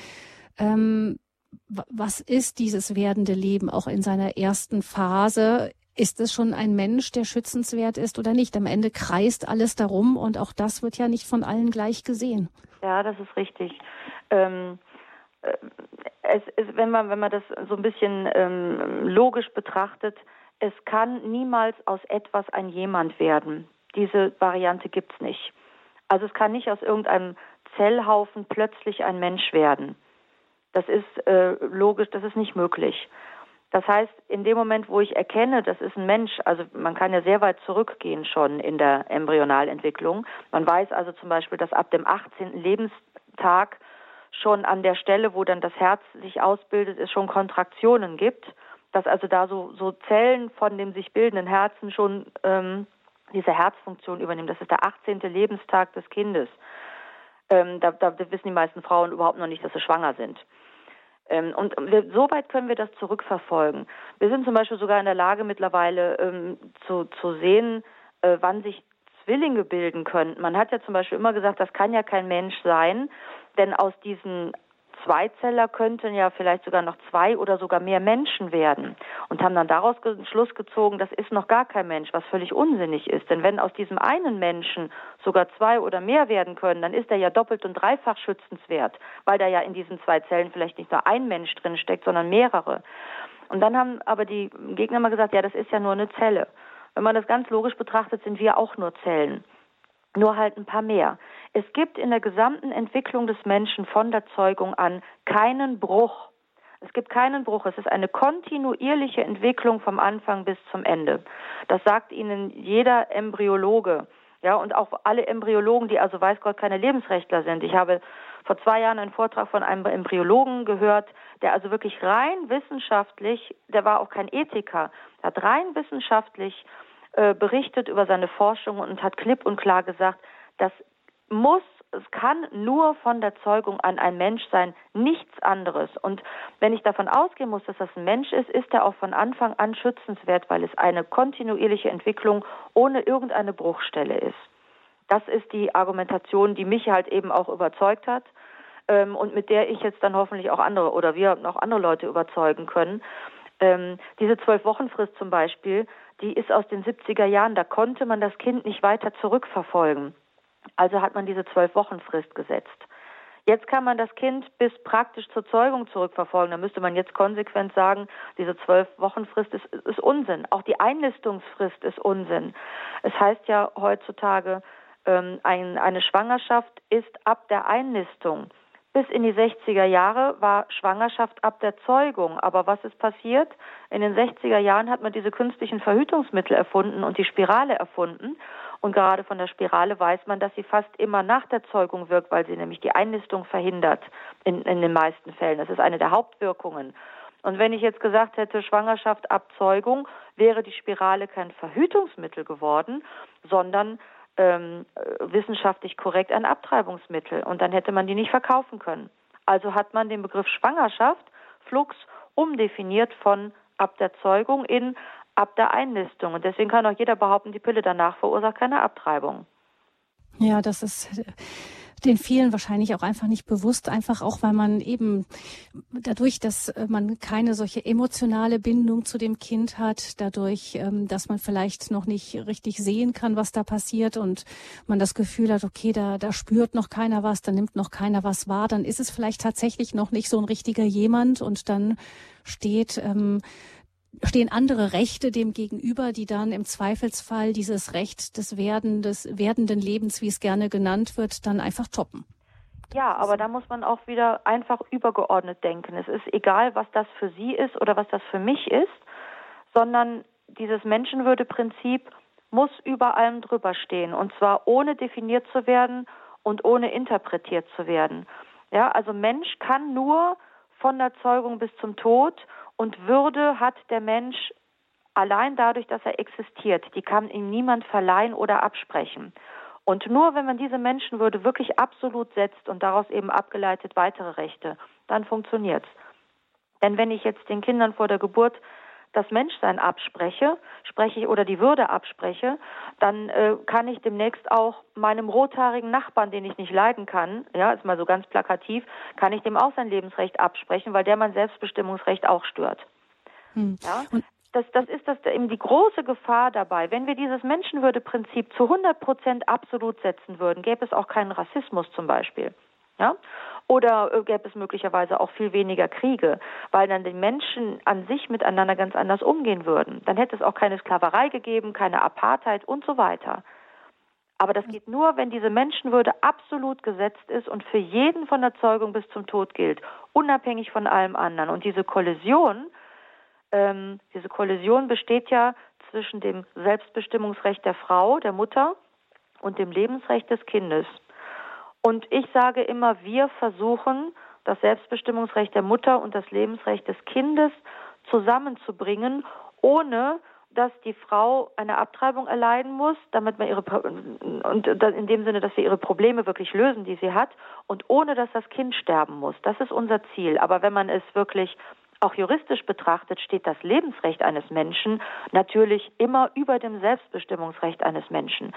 ähm, was ist dieses werdende Leben auch in seiner ersten Phase? Ist es schon ein Mensch, der schützenswert ist oder nicht? Am Ende kreist alles darum und auch das wird ja nicht von allen gleich gesehen. Ja, das ist richtig. Ähm äh, es ist, wenn man, wenn man das so ein bisschen ähm, logisch betrachtet, es kann niemals aus etwas ein jemand werden. Diese Variante gibt es nicht. Also es kann nicht aus irgendeinem Zellhaufen plötzlich ein Mensch werden. Das ist äh, logisch, das ist nicht möglich. Das heißt, in dem Moment, wo ich erkenne, das ist ein Mensch, also man kann ja sehr weit zurückgehen schon in der Embryonalentwicklung. Man weiß also zum Beispiel, dass ab dem 18. Lebenstag schon an der Stelle, wo dann das Herz sich ausbildet, es schon Kontraktionen gibt, dass also da so, so Zellen von dem sich bildenden Herzen schon ähm, diese Herzfunktion übernehmen. Das ist der 18. Lebenstag des Kindes. Ähm, da, da wissen die meisten Frauen überhaupt noch nicht, dass sie schwanger sind. Ähm, und wir, so weit können wir das zurückverfolgen. Wir sind zum Beispiel sogar in der Lage mittlerweile ähm, zu, zu sehen, äh, wann sich Zwillinge bilden könnten. Man hat ja zum Beispiel immer gesagt, das kann ja kein Mensch sein, denn aus diesen Zweizeller könnten ja vielleicht sogar noch zwei oder sogar mehr Menschen werden und haben dann daraus den Schluss gezogen, das ist noch gar kein Mensch, was völlig unsinnig ist. Denn wenn aus diesem einen Menschen sogar zwei oder mehr werden können, dann ist er ja doppelt und dreifach schützenswert, weil da ja in diesen zwei Zellen vielleicht nicht nur ein Mensch drin steckt, sondern mehrere. Und dann haben aber die Gegner mal gesagt, ja, das ist ja nur eine Zelle. Wenn man das ganz logisch betrachtet, sind wir auch nur Zellen nur halt ein paar mehr. Es gibt in der gesamten Entwicklung des Menschen von der Zeugung an keinen Bruch. Es gibt keinen Bruch. Es ist eine kontinuierliche Entwicklung vom Anfang bis zum Ende. Das sagt Ihnen jeder Embryologe. Ja, und auch alle Embryologen, die also weiß Gott keine Lebensrechtler sind. Ich habe vor zwei Jahren einen Vortrag von einem Embryologen gehört, der also wirklich rein wissenschaftlich, der war auch kein Ethiker, der hat rein wissenschaftlich äh, berichtet über seine Forschung und hat klipp und klar gesagt, das muss es kann nur von der Zeugung an ein Mensch sein, nichts anderes. Und wenn ich davon ausgehen muss, dass das ein Mensch ist, ist er auch von Anfang an schützenswert, weil es eine kontinuierliche Entwicklung ohne irgendeine Bruchstelle ist. Das ist die Argumentation, die mich halt eben auch überzeugt hat ähm, und mit der ich jetzt dann hoffentlich auch andere oder wir auch andere Leute überzeugen können. Ähm, diese zwölf Wochen Frist zum Beispiel, die ist aus den 70er Jahren. Da konnte man das Kind nicht weiter zurückverfolgen. Also hat man diese zwölf Wochen Frist gesetzt. Jetzt kann man das Kind bis praktisch zur Zeugung zurückverfolgen. Da müsste man jetzt konsequent sagen, diese zwölf Wochen Frist ist, ist Unsinn. Auch die Einlistungsfrist ist Unsinn. Es heißt ja heutzutage, ähm, ein, eine Schwangerschaft ist ab der Einlistung. Bis in die 60er Jahre war Schwangerschaft ab der Zeugung. Aber was ist passiert? In den 60er Jahren hat man diese künstlichen Verhütungsmittel erfunden und die Spirale erfunden. Und gerade von der Spirale weiß man, dass sie fast immer nach der Zeugung wirkt, weil sie nämlich die Einnistung verhindert in, in den meisten Fällen. Das ist eine der Hauptwirkungen. Und wenn ich jetzt gesagt hätte, Schwangerschaft ab Zeugung, wäre die Spirale kein Verhütungsmittel geworden, sondern ähm, wissenschaftlich korrekt ein Abtreibungsmittel und dann hätte man die nicht verkaufen können. Also hat man den Begriff Schwangerschaft flux umdefiniert von ab der Zeugung in ab der Einlistung. Und deswegen kann auch jeder behaupten, die Pille danach verursacht keine Abtreibung. Ja, das ist den vielen wahrscheinlich auch einfach nicht bewusst, einfach auch, weil man eben dadurch, dass äh, man keine solche emotionale Bindung zu dem Kind hat, dadurch, ähm, dass man vielleicht noch nicht richtig sehen kann, was da passiert und man das Gefühl hat, okay, da, da spürt noch keiner was, da nimmt noch keiner was wahr, dann ist es vielleicht tatsächlich noch nicht so ein richtiger jemand und dann steht ähm, stehen andere Rechte dem gegenüber, die dann im Zweifelsfall dieses Recht des Werden, des werdenden Lebens, wie es gerne genannt wird, dann einfach toppen. Ja, aber da muss man auch wieder einfach übergeordnet denken. Es ist egal, was das für Sie ist oder was das für mich ist, sondern dieses Menschenwürdeprinzip muss über allem drüber stehen und zwar ohne definiert zu werden und ohne interpretiert zu werden. Ja, also Mensch kann nur von der Zeugung bis zum Tod und Würde hat der Mensch allein dadurch, dass er existiert. Die kann ihm niemand verleihen oder absprechen. Und nur wenn man diese Menschenwürde wirklich absolut setzt und daraus eben abgeleitet weitere Rechte, dann funktioniert's. Denn wenn ich jetzt den Kindern vor der Geburt das Menschsein abspreche, spreche ich oder die Würde abspreche, dann äh, kann ich demnächst auch meinem rothaarigen Nachbarn, den ich nicht leiden kann, ja, ist mal so ganz plakativ, kann ich dem auch sein Lebensrecht absprechen, weil der mein Selbstbestimmungsrecht auch stört. Hm. Ja? das, das ist das eben die große Gefahr dabei. Wenn wir dieses Menschenwürdeprinzip zu 100 Prozent absolut setzen würden, gäbe es auch keinen Rassismus zum Beispiel. Ja? Oder äh, gäbe es möglicherweise auch viel weniger Kriege, weil dann die Menschen an sich miteinander ganz anders umgehen würden. Dann hätte es auch keine Sklaverei gegeben, keine Apartheid und so weiter. Aber das geht nur, wenn diese Menschenwürde absolut gesetzt ist und für jeden von der Zeugung bis zum Tod gilt, unabhängig von allem anderen. Und diese Kollision ähm, diese Kollision besteht ja zwischen dem Selbstbestimmungsrecht der Frau, der Mutter, und dem Lebensrecht des Kindes. Und ich sage immer, wir versuchen, das Selbstbestimmungsrecht der Mutter und das Lebensrecht des Kindes zusammenzubringen, ohne dass die Frau eine Abtreibung erleiden muss, damit man ihre und in dem Sinne, dass wir ihre Probleme wirklich lösen, die sie hat, und ohne dass das Kind sterben muss. Das ist unser Ziel. Aber wenn man es wirklich auch juristisch betrachtet steht das Lebensrecht eines Menschen natürlich immer über dem Selbstbestimmungsrecht eines Menschen.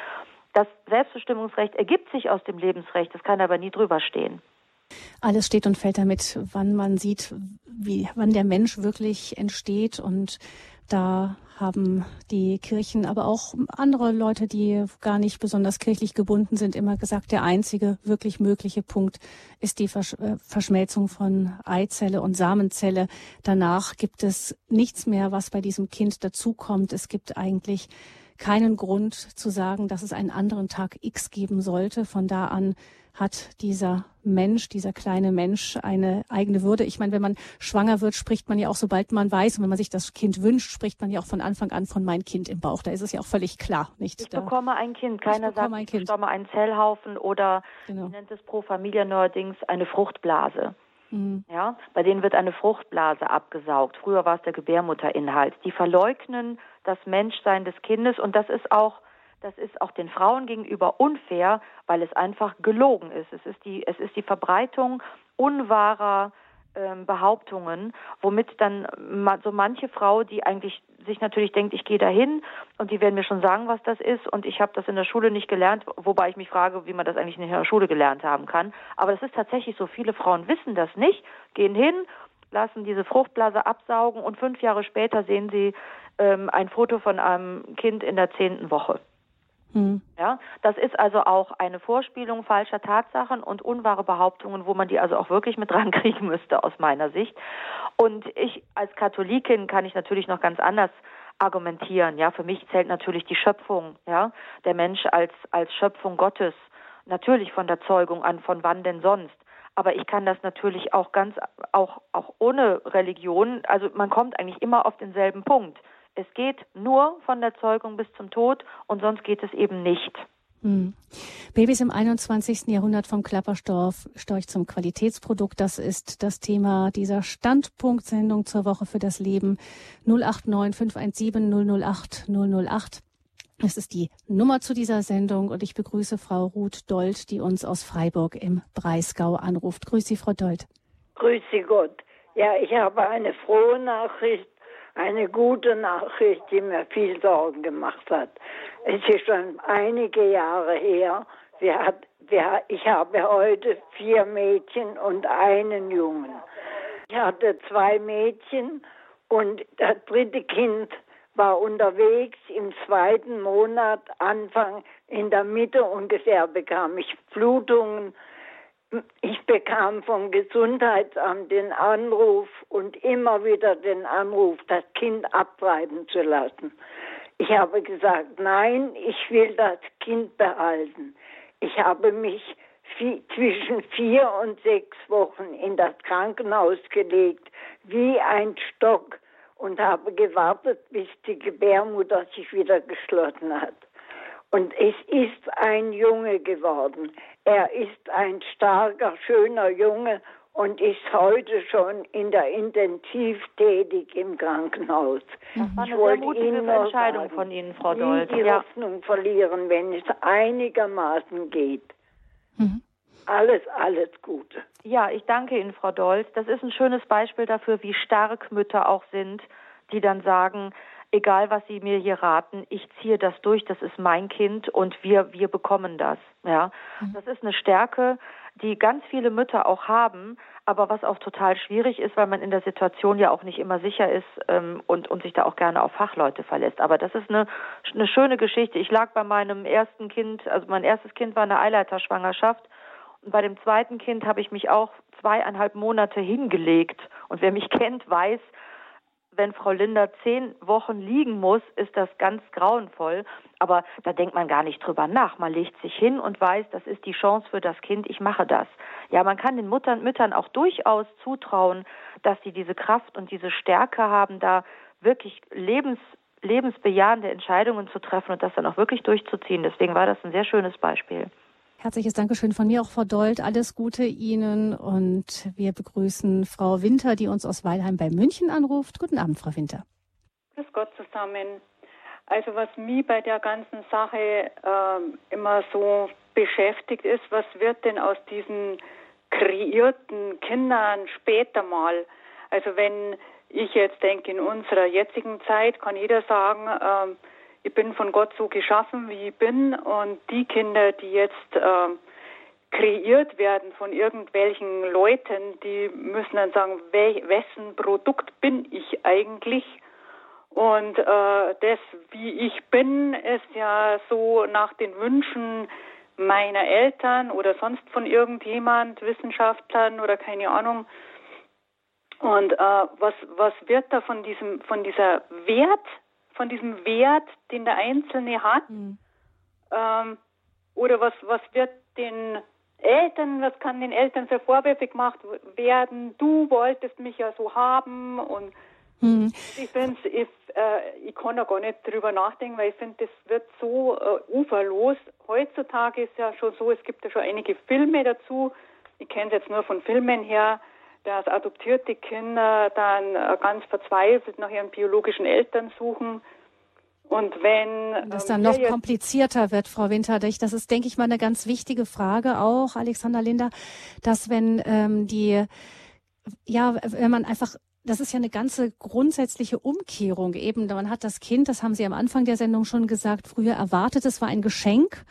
Das Selbstbestimmungsrecht ergibt sich aus dem Lebensrecht, es kann aber nie drüber stehen. Alles steht und fällt damit, wann man sieht, wie, wann der Mensch wirklich entsteht und da haben die Kirchen, aber auch andere Leute, die gar nicht besonders kirchlich gebunden sind, immer gesagt, der einzige wirklich mögliche Punkt ist die Versch äh, Verschmelzung von Eizelle und Samenzelle. Danach gibt es nichts mehr, was bei diesem Kind dazukommt. Es gibt eigentlich keinen Grund zu sagen, dass es einen anderen Tag X geben sollte. Von da an hat dieser Mensch, dieser kleine Mensch eine eigene Würde. Ich meine, wenn man schwanger wird, spricht man ja auch, sobald man weiß, und wenn man sich das Kind wünscht, spricht man ja auch von Anfang an von mein Kind im Bauch. Da ist es ja auch völlig klar, nicht? Ich da, bekomme ein Kind. Keiner sagt, ein kind. ich bekomme einen Zellhaufen oder, genau. wie nennt es pro Familie neuerdings, eine Fruchtblase. Mhm. Ja, bei denen wird eine Fruchtblase abgesaugt. Früher war es der Gebärmutterinhalt. Die verleugnen das Menschsein des Kindes und das ist auch das ist auch den Frauen gegenüber unfair, weil es einfach gelogen ist. Es ist die, es ist die Verbreitung unwahrer Behauptungen, womit dann so manche Frau, die eigentlich sich natürlich denkt, ich gehe dahin und die werden mir schon sagen, was das ist und ich habe das in der Schule nicht gelernt, wobei ich mich frage, wie man das eigentlich in der Schule gelernt haben kann. Aber es ist tatsächlich so, viele Frauen wissen das nicht, gehen hin, lassen diese Fruchtblase absaugen und fünf Jahre später sehen sie ähm, ein Foto von einem Kind in der zehnten Woche. Hm. Ja, das ist also auch eine Vorspielung falscher Tatsachen und unwahre Behauptungen, wo man die also auch wirklich mit dran kriegen müsste aus meiner Sicht. Und ich als Katholikin kann ich natürlich noch ganz anders argumentieren. Ja, für mich zählt natürlich die Schöpfung, ja, der Mensch als als Schöpfung Gottes, natürlich von der Zeugung an, von wann denn sonst. Aber ich kann das natürlich auch ganz auch auch ohne Religion. Also man kommt eigentlich immer auf denselben Punkt. Es geht nur von der Zeugung bis zum Tod und sonst geht es eben nicht. Hm. Babys im 21. Jahrhundert vom Klapperstorch zum Qualitätsprodukt. Das ist das Thema dieser Standpunktsendung zur Woche für das Leben 089 517 008 008. Das ist die Nummer zu dieser Sendung und ich begrüße Frau Ruth Dold, die uns aus Freiburg im Breisgau anruft. Grüß Sie, Frau Dold. Grüß Sie Gott. Ja, ich habe eine frohe Nachricht eine gute Nachricht, die mir viel Sorgen gemacht hat. Es ist schon einige Jahre her. Wir hat, wir, ich habe heute vier Mädchen und einen Jungen. Ich hatte zwei Mädchen und das dritte Kind war unterwegs im zweiten Monat, Anfang in der Mitte ungefähr bekam ich Blutungen ich bekam vom Gesundheitsamt den Anruf und immer wieder den Anruf, das Kind abtreiben zu lassen. Ich habe gesagt, nein, ich will das Kind behalten. Ich habe mich zwischen vier und sechs Wochen in das Krankenhaus gelegt, wie ein Stock und habe gewartet, bis die Gebärmutter sich wieder geschlossen hat. Und es ist ein Junge geworden. Er ist ein starker, schöner Junge und ist heute schon in der Intensiv tätig im Krankenhaus. Das war eine ich wollte sehr Ihnen Entscheidung sagen, von Ihnen, Frau Dold. Die ja. Hoffnung verlieren, wenn es einigermaßen geht. Mhm. Alles, alles Gute. Ja, ich danke Ihnen, Frau Dolz. Das ist ein schönes Beispiel dafür, wie stark Mütter auch sind, die dann sagen, egal was Sie mir hier raten, ich ziehe das durch, das ist mein Kind und wir, wir bekommen das. Ja, mhm. das ist eine Stärke, die ganz viele Mütter auch haben, aber was auch total schwierig ist, weil man in der Situation ja auch nicht immer sicher ist ähm, und, und sich da auch gerne auf Fachleute verlässt. Aber das ist eine, eine schöne Geschichte. Ich lag bei meinem ersten Kind, also mein erstes Kind war eine Eileiterschwangerschaft und bei dem zweiten Kind habe ich mich auch zweieinhalb Monate hingelegt. Und wer mich kennt, weiß, wenn Frau Linder zehn Wochen liegen muss, ist das ganz grauenvoll. Aber da denkt man gar nicht drüber nach. Man legt sich hin und weiß, das ist die Chance für das Kind, ich mache das. Ja, man kann den Muttern, Müttern auch durchaus zutrauen, dass sie diese Kraft und diese Stärke haben, da wirklich lebens, lebensbejahende Entscheidungen zu treffen und das dann auch wirklich durchzuziehen. Deswegen war das ein sehr schönes Beispiel. Herzliches Dankeschön von mir auch, Frau Dold. Alles Gute Ihnen und wir begrüßen Frau Winter, die uns aus Weilheim bei München anruft. Guten Abend, Frau Winter. Grüß Gott zusammen. Also was mich bei der ganzen Sache äh, immer so beschäftigt ist, was wird denn aus diesen kreierten Kindern später mal? Also wenn ich jetzt denke, in unserer jetzigen Zeit kann jeder sagen, äh, ich bin von Gott so geschaffen, wie ich bin und die Kinder, die jetzt äh, kreiert werden von irgendwelchen Leuten, die müssen dann sagen, wel wessen Produkt bin ich eigentlich? Und äh, das, wie ich bin, ist ja so nach den Wünschen meiner Eltern oder sonst von irgendjemand, Wissenschaftlern oder keine Ahnung. Und äh, was was wird da von diesem von dieser Wert von diesem Wert, den der Einzelne hat? Mhm. Ähm, oder was, was wird den Eltern, was kann den Eltern für Vorwürfe gemacht werden? Du wolltest mich ja so haben und mhm. ich finde ich, äh, ich kann da gar nicht drüber nachdenken, weil ich finde, das wird so äh, uferlos. Heutzutage ist ja schon so, es gibt ja schon einige Filme dazu. Ich kenne es jetzt nur von Filmen her, dass adoptierte Kinder dann äh, ganz verzweifelt nach ihren biologischen Eltern suchen. Und wenn das ähm, dann noch komplizierter wird, Frau Winterlich, das ist, denke ich mal, eine ganz wichtige Frage auch, Alexander Linder, dass wenn ähm, die, ja, wenn man einfach das ist ja eine ganze grundsätzliche Umkehrung eben. Man hat das Kind, das haben Sie am Anfang der Sendung schon gesagt, früher erwartet, es war ein Geschenk.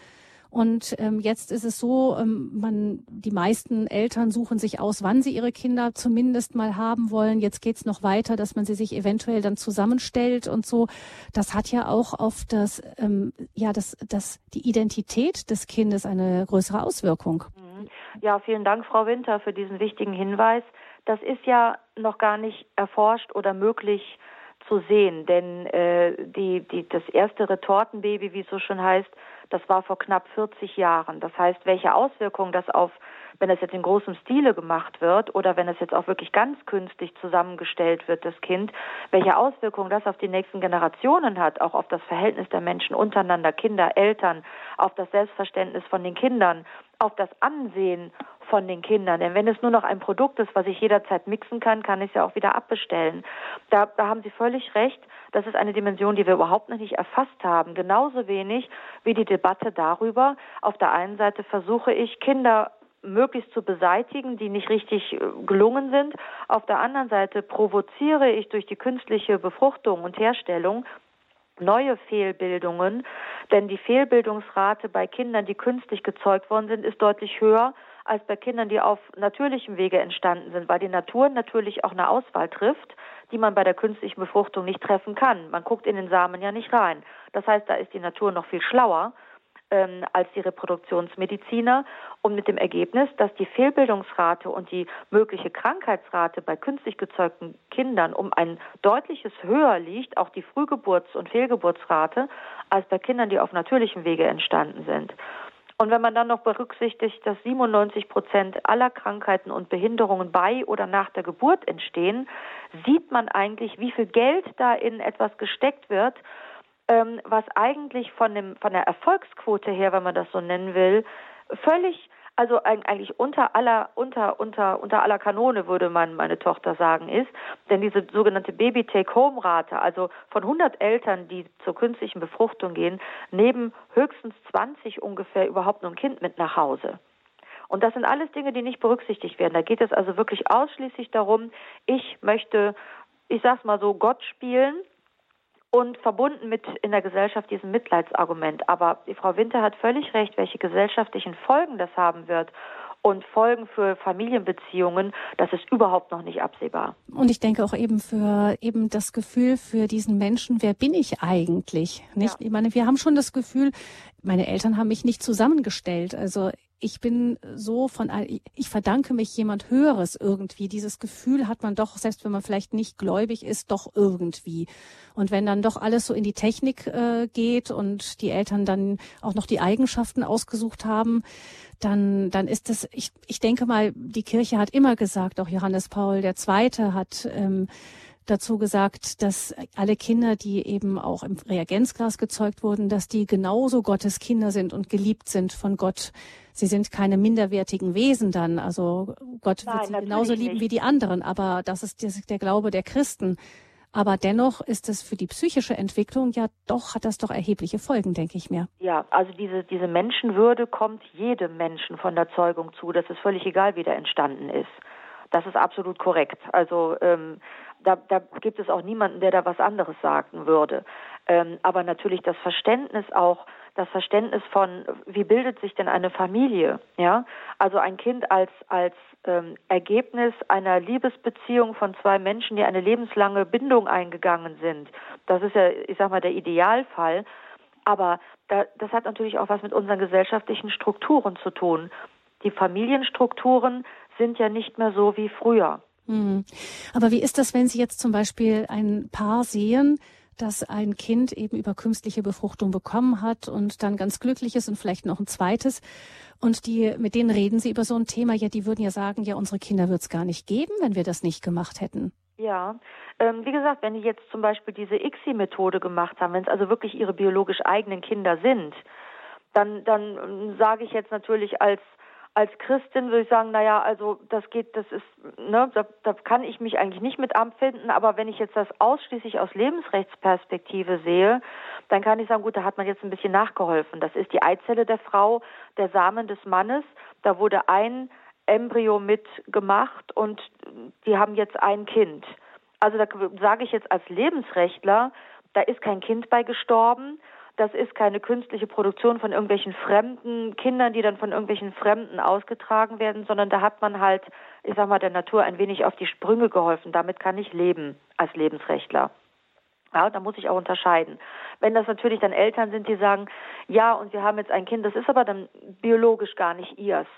Und ähm, jetzt ist es so, ähm, man, die meisten Eltern suchen sich aus, wann sie ihre Kinder zumindest mal haben wollen. Jetzt geht's noch weiter, dass man sie sich eventuell dann zusammenstellt und so. Das hat ja auch auf das, ähm, ja, das, das, die Identität des Kindes eine größere Auswirkung. Mhm. Ja, vielen Dank, Frau Winter, für diesen wichtigen Hinweis. Das ist ja noch gar nicht erforscht oder möglich zu sehen, denn äh, die, die, das erste Retortenbaby, wie es so schon heißt, das war vor knapp 40 Jahren. Das heißt, welche Auswirkungen das auf, wenn es jetzt in großem Stile gemacht wird oder wenn es jetzt auch wirklich ganz künstlich zusammengestellt wird, das Kind, welche Auswirkungen das auf die nächsten Generationen hat, auch auf das Verhältnis der Menschen untereinander, Kinder, Eltern, auf das Selbstverständnis von den Kindern, auf das Ansehen von den Kindern. Denn wenn es nur noch ein Produkt ist, was ich jederzeit mixen kann, kann ich es ja auch wieder abbestellen. Da, da haben Sie völlig recht. Das ist eine Dimension, die wir überhaupt noch nicht erfasst haben. Genauso wenig wie die Debatte darüber. Auf der einen Seite versuche ich, Kinder möglichst zu beseitigen, die nicht richtig äh, gelungen sind. Auf der anderen Seite provoziere ich durch die künstliche Befruchtung und Herstellung neue Fehlbildungen, denn die Fehlbildungsrate bei Kindern, die künstlich gezeugt worden sind, ist deutlich höher als bei Kindern, die auf natürlichem Wege entstanden sind, weil die Natur natürlich auch eine Auswahl trifft, die man bei der künstlichen Befruchtung nicht treffen kann. Man guckt in den Samen ja nicht rein. Das heißt, da ist die Natur noch viel schlauer. ähm, als die Reproduktionsmediziner und mit dem Ergebnis, dass die Fehlbildungsrate und die mögliche Krankheitsrate bei künstlich gezeugten Kindern um ein deutliches höher liegt, auch die Frühgeburts- und Fehlgeburtsrate, als bei Kindern, die auf natürlichem Wege entstanden sind. Und wenn man dann noch berücksichtigt, dass 97 Prozent aller Krankheiten und Behinderungen bei oder nach der Geburt entstehen, sieht man eigentlich, wie viel Geld da in etwas gesteckt wird, ähm, was eigentlich von, dem, von der Erfolgsquote her, wenn man das so nennen will, völlig also eigentlich unter aller, unter, unter, unter aller Kanone, würde man meine Tochter sagen, ist. Denn diese sogenannte Baby-Take-Home-Rate, also von 100 Eltern, die zur künstlichen Befruchtung gehen, nehmen höchstens 20 ungefähr überhaupt nur ein Kind mit nach Hause. Und das sind alles Dinge, die nicht berücksichtigt werden. Da geht es also wirklich ausschließlich darum, ich möchte, ich sag's mal so, Gott spielen und verbunden mit in der Gesellschaft diesem Mitleidsargument. Aber die Frau Winter hat völlig recht, welche gesellschaftlichen Folgen das haben wird und Folgen für Familienbeziehungen, das ist überhaupt noch nicht absehbar. Und ich denke auch eben für eben das Gefühl für diesen Menschen, wer bin ich eigentlich? Nicht? Ja. Ich meine, wir haben schon das Gefühl, meine Eltern haben mich nicht zusammengestellt. Also ich bin so von, ich verdanke mich jemand Höheres irgendwie. Dieses Gefühl hat man doch, selbst wenn man vielleicht nicht gläubig ist, doch irgendwie. Und wenn dann doch alles so in die Technik äh, geht und die Eltern dann auch noch die Eigenschaften ausgesucht haben, dann, dann ist das, ich, ich denke mal, die Kirche hat immer gesagt, auch Johannes Paul II. hat, ähm, dazu gesagt, dass alle Kinder, die eben auch im Reagenzglas gezeugt wurden, dass die genauso Gottes Kinder sind und geliebt sind von Gott. Sie sind keine minderwertigen Wesen dann. Also Gott Nein, wird sie genauso lieben nicht. wie die anderen. Aber das ist der Glaube der Christen. Aber dennoch ist es für die psychische Entwicklung ja doch, hat das doch erhebliche Folgen, denke ich mir. Ja, also diese, diese Menschenwürde kommt jedem Menschen von der Zeugung zu. Das ist völlig egal, wie der entstanden ist. Das ist absolut korrekt. Also ähm, da, da gibt es auch niemanden, der da was anderes sagen würde. Ähm, aber natürlich das Verständnis auch, das Verständnis von, wie bildet sich denn eine Familie? Ja, also ein Kind als als ähm, Ergebnis einer Liebesbeziehung von zwei Menschen, die eine lebenslange Bindung eingegangen sind. Das ist ja, ich sag mal, der Idealfall. Aber da, das hat natürlich auch was mit unseren gesellschaftlichen Strukturen zu tun. Die Familienstrukturen sind ja nicht mehr so wie früher. Hm. Aber wie ist das, wenn Sie jetzt zum Beispiel ein Paar sehen, das ein Kind eben über künstliche Befruchtung bekommen hat und dann ganz glücklich ist und vielleicht noch ein zweites. Und die, mit denen reden Sie über so ein Thema. Ja, die würden ja sagen, ja, unsere Kinder wird es gar nicht geben, wenn wir das nicht gemacht hätten. Ja, ähm, wie gesagt, wenn die jetzt zum Beispiel diese ICSI-Methode gemacht haben, wenn es also wirklich ihre biologisch eigenen Kinder sind, dann, dann ähm, sage ich jetzt natürlich als als Christin würde ich sagen, naja, also das geht, das ist, ne, da, da kann ich mich eigentlich nicht mit abfinden, aber wenn ich jetzt das ausschließlich aus Lebensrechtsperspektive sehe, dann kann ich sagen, gut, da hat man jetzt ein bisschen nachgeholfen. Das ist die Eizelle der Frau, der Samen des Mannes, da wurde ein Embryo mitgemacht und die haben jetzt ein Kind. Also da sage ich jetzt als Lebensrechtler, da ist kein Kind bei gestorben, das ist keine künstliche Produktion von irgendwelchen fremden Kindern, die dann von irgendwelchen Fremden ausgetragen werden, sondern da hat man halt, ich sag mal, der Natur ein wenig auf die Sprünge geholfen. Damit kann ich leben als Lebensrechtler. Ja, da muss ich auch unterscheiden. Wenn das natürlich dann Eltern sind, die sagen, ja, und wir haben jetzt ein Kind, das ist aber dann biologisch gar nicht ihrs.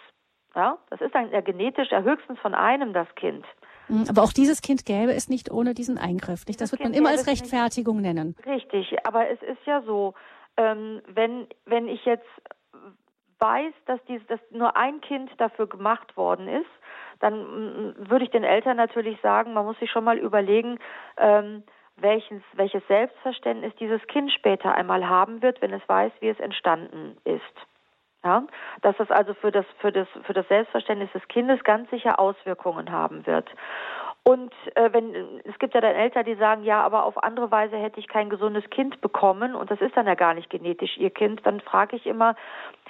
Ja, das ist dann ja genetisch ja höchstens von einem das Kind. Mhm, aber auch dieses Kind gäbe es nicht ohne diesen Eingriff. Nicht? Das, das wird man immer als Rechtfertigung nicht. nennen. Richtig, aber es ist ja so, ähm, wenn, wenn ich jetzt weiß, dass, dies, dass nur ein Kind dafür gemacht worden ist, dann mm, würde ich den Eltern natürlich sagen, man muss sich schon mal überlegen, ähm, welches, welches Selbstverständnis dieses Kind später einmal haben wird, wenn es weiß, wie es entstanden ist. Ja, dass das also für das, für das, für das Selbstverständnis des Kindes ganz sicher Auswirkungen haben wird. Und äh, wenn es gibt ja dann Eltern, die sagen, ja, aber auf andere Weise hätte ich kein gesundes Kind bekommen und das ist dann ja gar nicht genetisch ihr Kind, dann frage ich immer,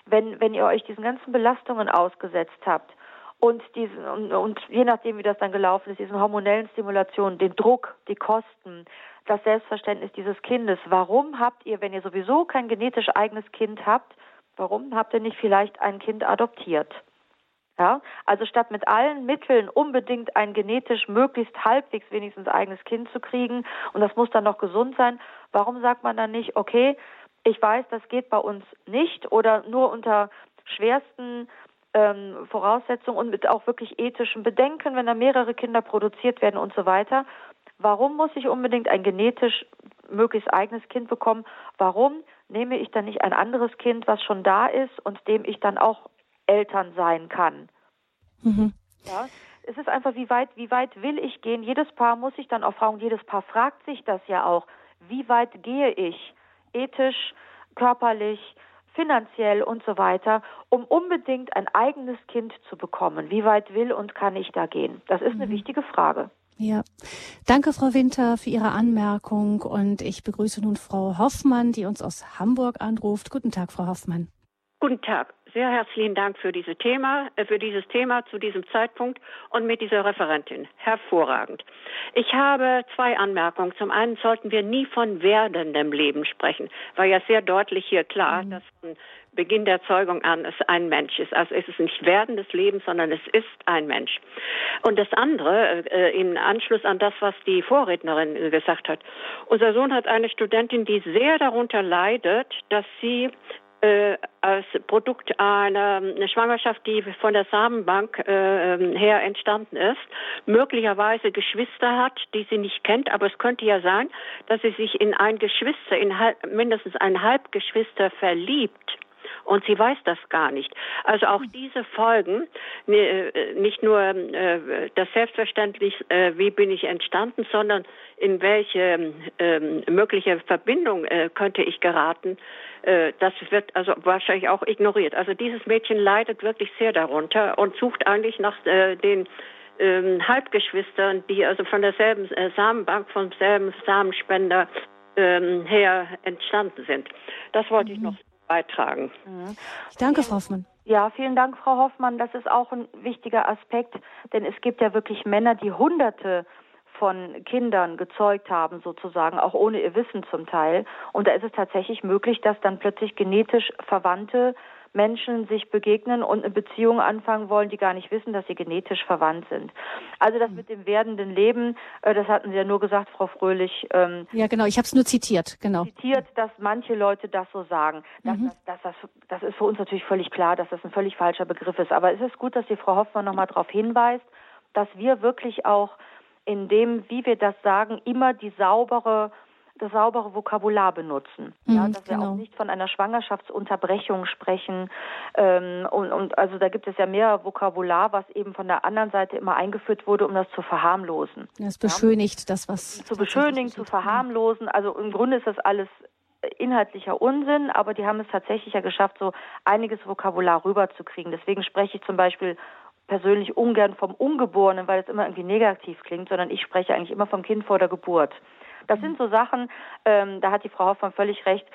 wenn wenn ihr euch diesen ganzen Belastungen ausgesetzt habt und diesen und, und je nachdem wie das dann gelaufen ist, diesen hormonellen Stimulationen, den Druck, die Kosten, das Selbstverständnis dieses Kindes, warum habt ihr, wenn ihr sowieso kein genetisch eigenes Kind habt, warum habt ihr nicht vielleicht ein Kind adoptiert? Ja, also statt mit allen Mitteln unbedingt ein genetisch möglichst halbwegs wenigstens eigenes Kind zu kriegen und das muss dann noch gesund sein, warum sagt man dann nicht, okay, ich weiß, das geht bei uns nicht oder nur unter schwersten ähm, Voraussetzungen und mit auch wirklich ethischen Bedenken, wenn da mehrere Kinder produziert werden und so weiter. Warum muss ich unbedingt ein genetisch möglichst eigenes Kind bekommen? Warum nehme ich dann nicht ein anderes Kind, was schon da ist und dem ich dann auch Eltern sein kann? Mhm. Ja, es ist einfach, wie weit, wie weit will ich gehen? Jedes Paar muss sich dann auch fragen, jedes Paar fragt sich das ja auch. Wie weit gehe ich? Ethisch, körperlich, finanziell und so weiter, um unbedingt ein eigenes Kind zu bekommen. Wie weit will und kann ich da gehen? Das ist eine mhm. wichtige Frage. Ja, danke Frau Winter für Ihre Anmerkung und ich begrüße nun Frau Hoffmann, die uns aus Hamburg anruft. Guten Tag, Frau Hoffmann. Guten Tag. Sehr herzlichen Dank für dieses Thema, äh, für dieses Thema zu diesem Zeitpunkt und mit dieser Referentin. Hervorragend. Ich habe zwei Anmerkungen. Zum einen sollten wir nie von werdendem Leben sprechen, weil ja sehr deutlich hier klar, mhm. dass von Beginn der Zeugung an es ein Mensch ist. Also es ist nicht werdendes Leben, sondern es ist ein Mensch. Und das andere, äh, im Anschluss an das, was die Vorrednerin gesagt hat. Unser Sohn hat eine Studentin, die sehr darunter leidet, dass sie äh, als Produkt einer eine Schwangerschaft, die von der Samenbank äh, her entstanden ist, möglicherweise Geschwister hat, die sie nicht kennt, aber es könnte ja sein, dass sie sich in ein Geschwister, in halb, mindestens ein Halbgeschwister verliebt und sie weiß das gar nicht. Also auch diese Folgen, äh, nicht nur äh, das Selbstverständlich, äh, wie bin ich entstanden, sondern in welche ähm, mögliche Verbindung könnte ich geraten, das wird also wahrscheinlich auch ignoriert. Also dieses Mädchen leidet wirklich sehr darunter und sucht eigentlich nach den ähm, Halbgeschwistern, die also von derselben Samenbank, vom selben Samenspender ähm, her entstanden sind. Das wollte mhm. ich noch beitragen. Mhm. Danke, Frau Hoffmann. Ja, vielen Dank, Frau Hoffmann. Das ist auch ein wichtiger Aspekt, denn es gibt ja wirklich Männer, die Hunderte von Kindern gezeugt haben, sozusagen, auch ohne ihr Wissen zum Teil. Und da ist es tatsächlich möglich, dass dann plötzlich genetisch Verwandte Menschen sich begegnen und eine Beziehung anfangen wollen, die gar nicht wissen, dass sie genetisch verwandt sind. Also das mit dem werdenden Leben, äh, das hatten Sie ja nur gesagt, Frau Fröhlich. Ähm, ja, genau, ich habe es nur zitiert, genau. Zitiert, dass manche Leute das so sagen. Das, mhm. das, das, das, das ist für uns natürlich völlig klar, dass das ein völlig falscher Begriff ist. Aber es ist gut, dass die Frau Hoffmann nochmal darauf hinweist, dass wir wirklich auch in dem, wie wir das sagen, immer die saubere das saubere Vokabular benutzen. Mhm, ja, dass genau. wir auch nicht von einer Schwangerschaftsunterbrechung sprechen. Ähm, und, und also da gibt es ja mehr Vokabular, was eben von der anderen Seite immer eingeführt wurde, um das zu verharmlosen. Das beschönigt ja? das, was. Zu beschönigen, zu verharmlosen. Also im Grunde ist das alles inhaltlicher Unsinn, aber die haben es tatsächlich ja geschafft, so einiges Vokabular rüberzukriegen. Deswegen spreche ich zum Beispiel persönlich ungern vom Ungeborenen, weil es immer irgendwie negativ klingt, sondern ich spreche eigentlich immer vom Kind vor der Geburt. Das sind so Sachen, ähm, da hat die Frau Hoffmann völlig recht.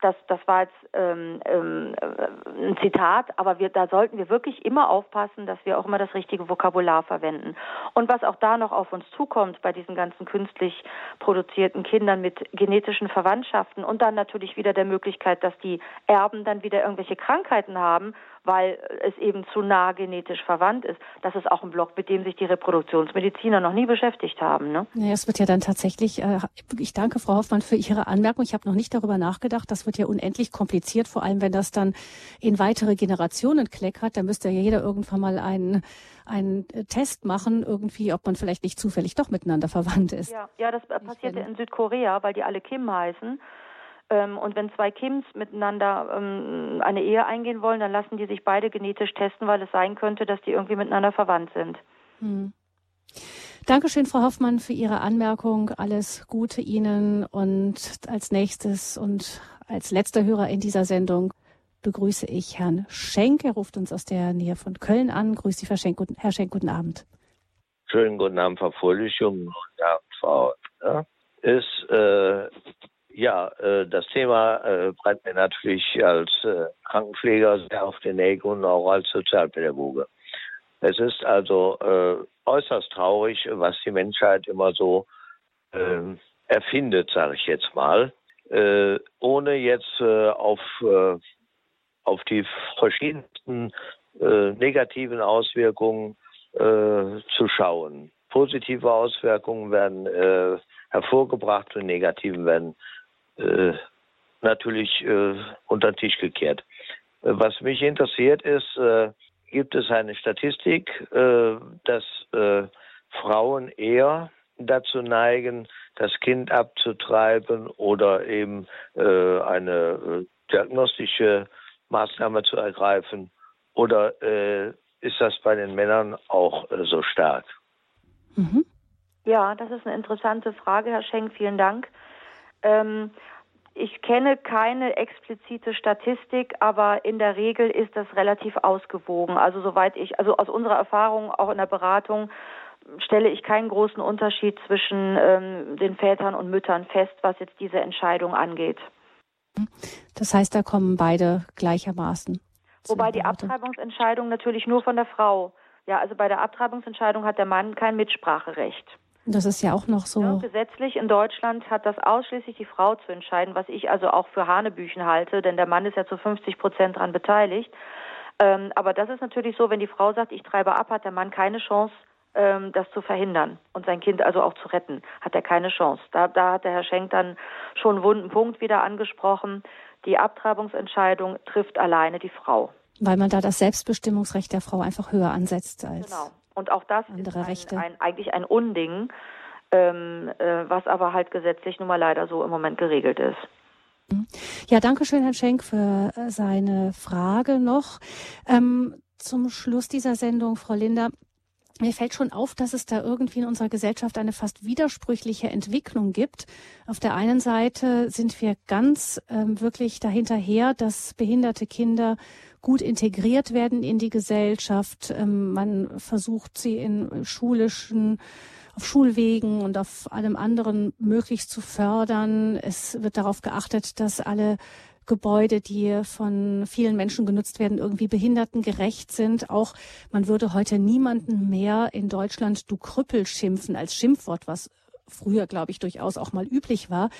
Das, das war jetzt ähm, ähm, äh, ein Zitat, aber wir, da sollten wir wirklich immer aufpassen, dass wir auch immer das richtige Vokabular verwenden. Und was auch da noch auf uns zukommt bei diesen ganzen künstlich produzierten Kindern mit genetischen Verwandtschaften und dann natürlich wieder der Möglichkeit, dass die Erben dann wieder irgendwelche Krankheiten haben weil es eben zu nah genetisch verwandt ist. Das ist auch ein Block, mit dem sich die Reproduktionsmediziner noch nie beschäftigt haben. Ne? Ja, es wird ja dann tatsächlich, äh, ich danke Frau Hoffmann für Ihre Anmerkung. Ich habe noch nicht darüber nachgedacht. Das wird ja unendlich kompliziert, vor allem wenn das dann in weitere Generationen kleckert. Da müsste ja jeder irgendwann mal einen einen Test machen, irgendwie, ob man vielleicht nicht zufällig doch miteinander verwandt ist. Ja, ja das passierte in Südkorea, weil die alle Kim heißen. Ähm, und wenn zwei Kims miteinander ähm, eine Ehe eingehen wollen, dann lassen die sich beide genetisch testen, weil es sein könnte, dass die irgendwie miteinander verwandt sind. Hm. Dankeschön, Frau Hoffmann, für Ihre Anmerkung. Alles Gute Ihnen. Und als nächstes und als letzter Hörer in dieser Sendung begrüße ich Herrn Schenk. Er ruft uns aus der Nähe von Köln an. Grüß Sie, Herr Schenk. Guten, Herr Schenk, guten Abend. Schönen guten Abend, Frau Fröhlich. Guten Abend, Frau. Ja, ist äh, ja, äh, das Thema äh, brennt mir natürlich als äh, Krankenpfleger sehr auf den Nägeln und auch als Sozialpädagoge. Es ist also äußerst traurig, was die Menschheit immer so äh, erfindet, sage ich jetzt mal, ohne jetzt auf, auf die verschiedensten negativen Auswirkungen zu schauen. Positive Auswirkungen werden hervorgebracht und negative werden äh, natürlich äh, unter den Tisch gekehrt. Äh, was mich interessiert ist, äh, gibt es eine Statistik, äh, dass äh, Frauen eher dazu neigen, das Kind abzutreiben oder eben äh, eine diagnostische Maßnahme zu ergreifen? Oder ist das bei den Männern auch so stark? Mhm. Ja, das ist eine interessante Frage, Herr Schenk. Vielen Dank. Ähm, ich kenne keine explizite Statistik, aber in der Regel ist das relativ ausgewogen. Also soweit ich, also aus unserer Erfahrung auch in der Beratung stelle ich keinen großen Unterschied zwischen ähm, den Vätern und Müttern fest, was jetzt diese Entscheidung angeht. Das heißt, da kommen beide gleichermaßen. Wobei die Abtreibungsentscheidung natürlich nur von der Frau. Ja, also bei der Abtreibungsentscheidung hat der Mann kein Mitspracherecht. Das ist ja auch noch so. Ja, gesetzlich in Deutschland hat das ausschließlich die Frau zu entscheiden, was ich also auch für Hanebüchen halte, denn der Mann ist ja zu 50 Prozent daran beteiligt. Ähm, aber das ist natürlich so, wenn die Frau sagt, ich treibe ab, hat der Mann keine Chance, ähm, das zu verhindern und sein Kind also auch zu retten, hat er keine Chance. Da, da hat der Herr Schenk dann schon einen wunden Punkt wieder angesprochen. Die Abtreibungsentscheidung trifft alleine die Frau. Weil man da das Selbstbestimmungsrecht der Frau einfach höher ansetzt als. Genau. Und auch das andere ist ein, Rechte. Ein, eigentlich ein Unding, ähm, äh, was aber halt gesetzlich nun mal leider so im Moment geregelt ist. Mhm. Ja, danke schön, Herr Schenk, für äh, seine Frage noch. Ähm, zum Schluss dieser Sendung, Frau Linder, mir fällt schon auf, dass es da irgendwie in unserer Gesellschaft eine fast widersprüchliche Entwicklung gibt. Auf der einen Seite sind wir ganz ähm, wirklich dahinterher, dass behinderte Kinder gut integriert werden in die Gesellschaft. Ähm, man versucht sie in schulischen auf Schulwegen und auf allem anderen möglichst zu fördern. Es wird darauf geachtet, dass alle Gebäude, die von vielen Menschen genutzt werden, irgendwie behindertengerecht sind. Auch man würde heute niemanden mehr in Deutschland du Krüppel schimpfen als Schimpfwort, was früher, glaube ich, durchaus auch mal üblich war.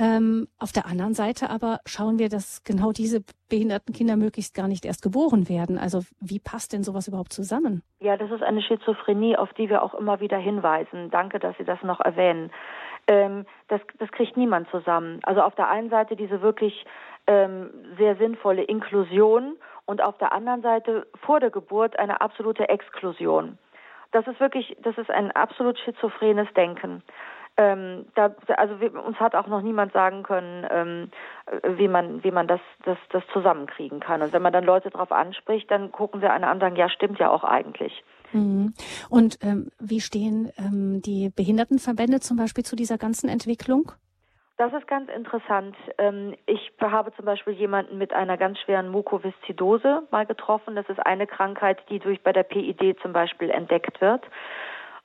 Ähm, auf der anderen Seite aber schauen wir, dass genau diese behinderten Kinder möglichst gar nicht erst geboren werden. Also wie passt denn sowas überhaupt zusammen? Ja, das ist eine Schizophrenie, auf die wir auch immer wieder hinweisen. Danke, dass Sie das noch erwähnen. Ähm, das, das kriegt niemand zusammen. Also auf der einen Seite diese wirklich ähm, sehr sinnvolle Inklusion und auf der anderen Seite vor der Geburt eine absolute Exklusion. Das ist wirklich, das ist ein absolut schizophrenes Denken ähm, da, also wir, uns hat auch noch niemand sagen können, ähm, wie man, wie man das, das, das zusammenkriegen kann. Und wenn man dann Leute darauf anspricht, dann gucken sie einen an und sagen, ja, stimmt ja auch eigentlich. Mhm. Und ähm, wie stehen ähm, die Behindertenverbände zum Beispiel zu dieser ganzen Entwicklung? Das ist ganz interessant. Ähm, ich habe zum Beispiel jemanden mit einer ganz schweren Mukoviszidose mal getroffen. Das ist eine Krankheit, die durch bei der PID zum Beispiel entdeckt wird.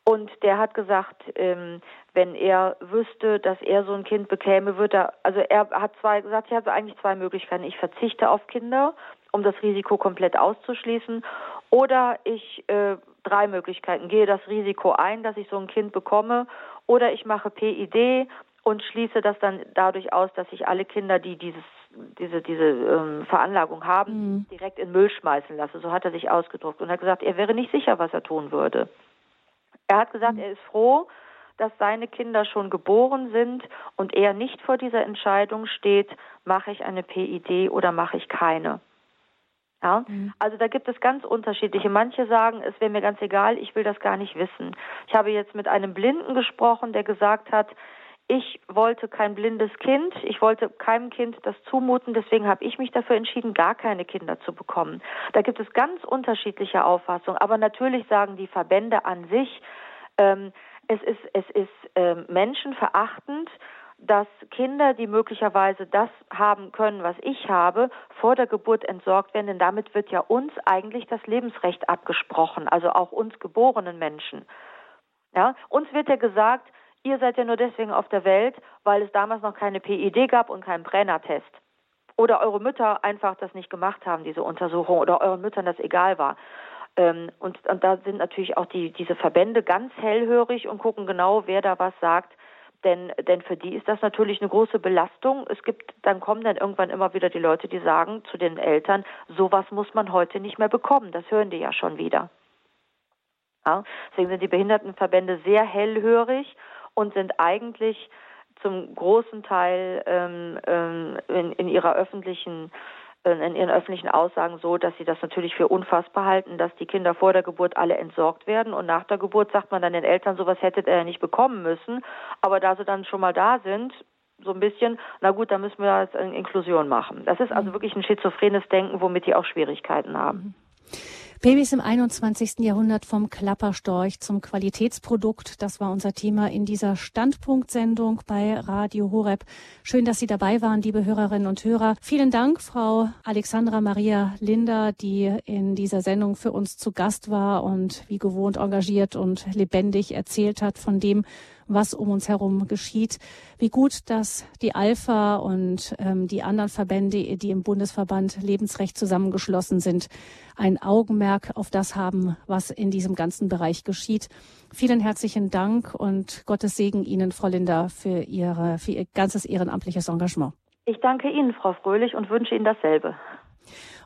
Und der hat gesagt, ähm, wenn er wüsste, dass er so ein Kind bekäme, würde er, also er hat zwei gesagt, ich habe eigentlich zwei Möglichkeiten. Ich verzichte auf Kinder, um das Risiko komplett auszuschließen, oder ich äh, drei Möglichkeiten gehe das Risiko ein, dass ich so ein Kind bekomme, oder ich mache PID und schließe das dann dadurch aus, dass ich alle Kinder, die dieses diese diese ähm, Veranlagung haben, mhm. direkt in Müll schmeißen lasse. So hat er sich ausgedruckt und hat gesagt, er wäre nicht sicher, was er tun würde. Er hat gesagt, er ist froh, dass seine Kinder schon geboren sind und er nicht vor dieser Entscheidung steht, mache ich eine PID oder mache ich keine. Ja? Mhm. Also da gibt es ganz unterschiedliche. Manche sagen, es wäre mir ganz egal, ich will das gar nicht wissen. Ich habe jetzt mit einem Blinden gesprochen, der gesagt hat, ich wollte kein blindes Kind, ich wollte keinem Kind das zumuten, deswegen habe ich mich dafür entschieden, gar keine Kinder zu bekommen. Da gibt es ganz unterschiedliche Auffassungen, aber natürlich sagen die Verbände an sich, ähm, es ist, es ist ähm, menschenverachtend, dass Kinder, die möglicherweise das haben können, was ich habe, vor der Geburt entsorgt werden, denn damit wird ja uns eigentlich das Lebensrecht abgesprochen, also auch uns geborenen Menschen. Ja, uns wird ja gesagt, ihr seid ja nur deswegen auf der Welt, weil es damals noch keine PID gab und keinen Brenner-Test. Oder eure Mütter einfach das nicht gemacht haben, diese Untersuchung, oder euren Müttern das egal war. Ähm, und, und da sind natürlich auch die, diese Verbände ganz hellhörig und gucken genau, wer da was sagt. Denn, denn für die ist das natürlich eine große Belastung. Es gibt, dann kommen dann irgendwann immer wieder die Leute, die sagen zu den Eltern, sowas muss man heute nicht mehr bekommen. Das hören die ja schon wieder. Ja, deswegen sind die Behindertenverbände sehr hellhörig und sind eigentlich zum großen Teil ähm, ähm, in, in ihrer öffentlichen in ihren öffentlichen Aussagen so, dass sie das natürlich für unfassbar halten, dass die Kinder vor der Geburt alle entsorgt werden und nach der Geburt sagt man dann den Eltern, sowas hättet ihr ja nicht bekommen müssen. Aber da sie dann schon mal da sind, so ein bisschen, na gut, dann müssen wir jetzt Inklusion machen. Das ist also mhm. wirklich ein schizophrenes Denken, womit die auch Schwierigkeiten haben. Mhm. Babys im 21. Jahrhundert vom Klapperstorch zum Qualitätsprodukt. Das war unser Thema in dieser Standpunktsendung bei Radio Horeb. Schön, dass Sie dabei waren, liebe Hörerinnen und Hörer. Vielen Dank, Frau Alexandra Maria Linder, die in dieser Sendung für uns zu Gast war und wie gewohnt engagiert und lebendig erzählt hat von dem, was um uns herum geschieht. Wie gut, dass die Alpha und ähm, die anderen Verbände, die im Bundesverband Lebensrecht zusammengeschlossen sind, ein Augenmerk auf das haben, was in diesem ganzen Bereich geschieht. Vielen herzlichen Dank und Gottes Segen Ihnen, Frau Linder, für, Ihre, für Ihr ganzes ehrenamtliches Engagement. Ich danke Ihnen, Frau Fröhlich, und wünsche Ihnen dasselbe.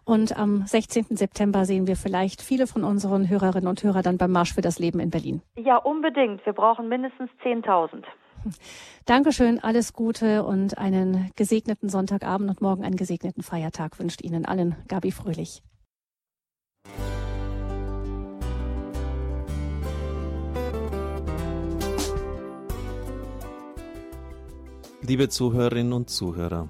Und am 16. September sehen wir vielleicht viele von unseren Hörerinnen und Hörern dann beim Marsch für das Leben in Berlin. Ja, unbedingt. Wir brauchen mindestens 10.000. Dankeschön, alles Gute und einen gesegneten Sonntagabend und morgen einen gesegneten Feiertag wünscht Ihnen allen Gabi Fröhlich. Liebe Zuhörerinnen und Zuhörer,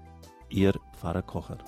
Ihr Pfarrer Kocher.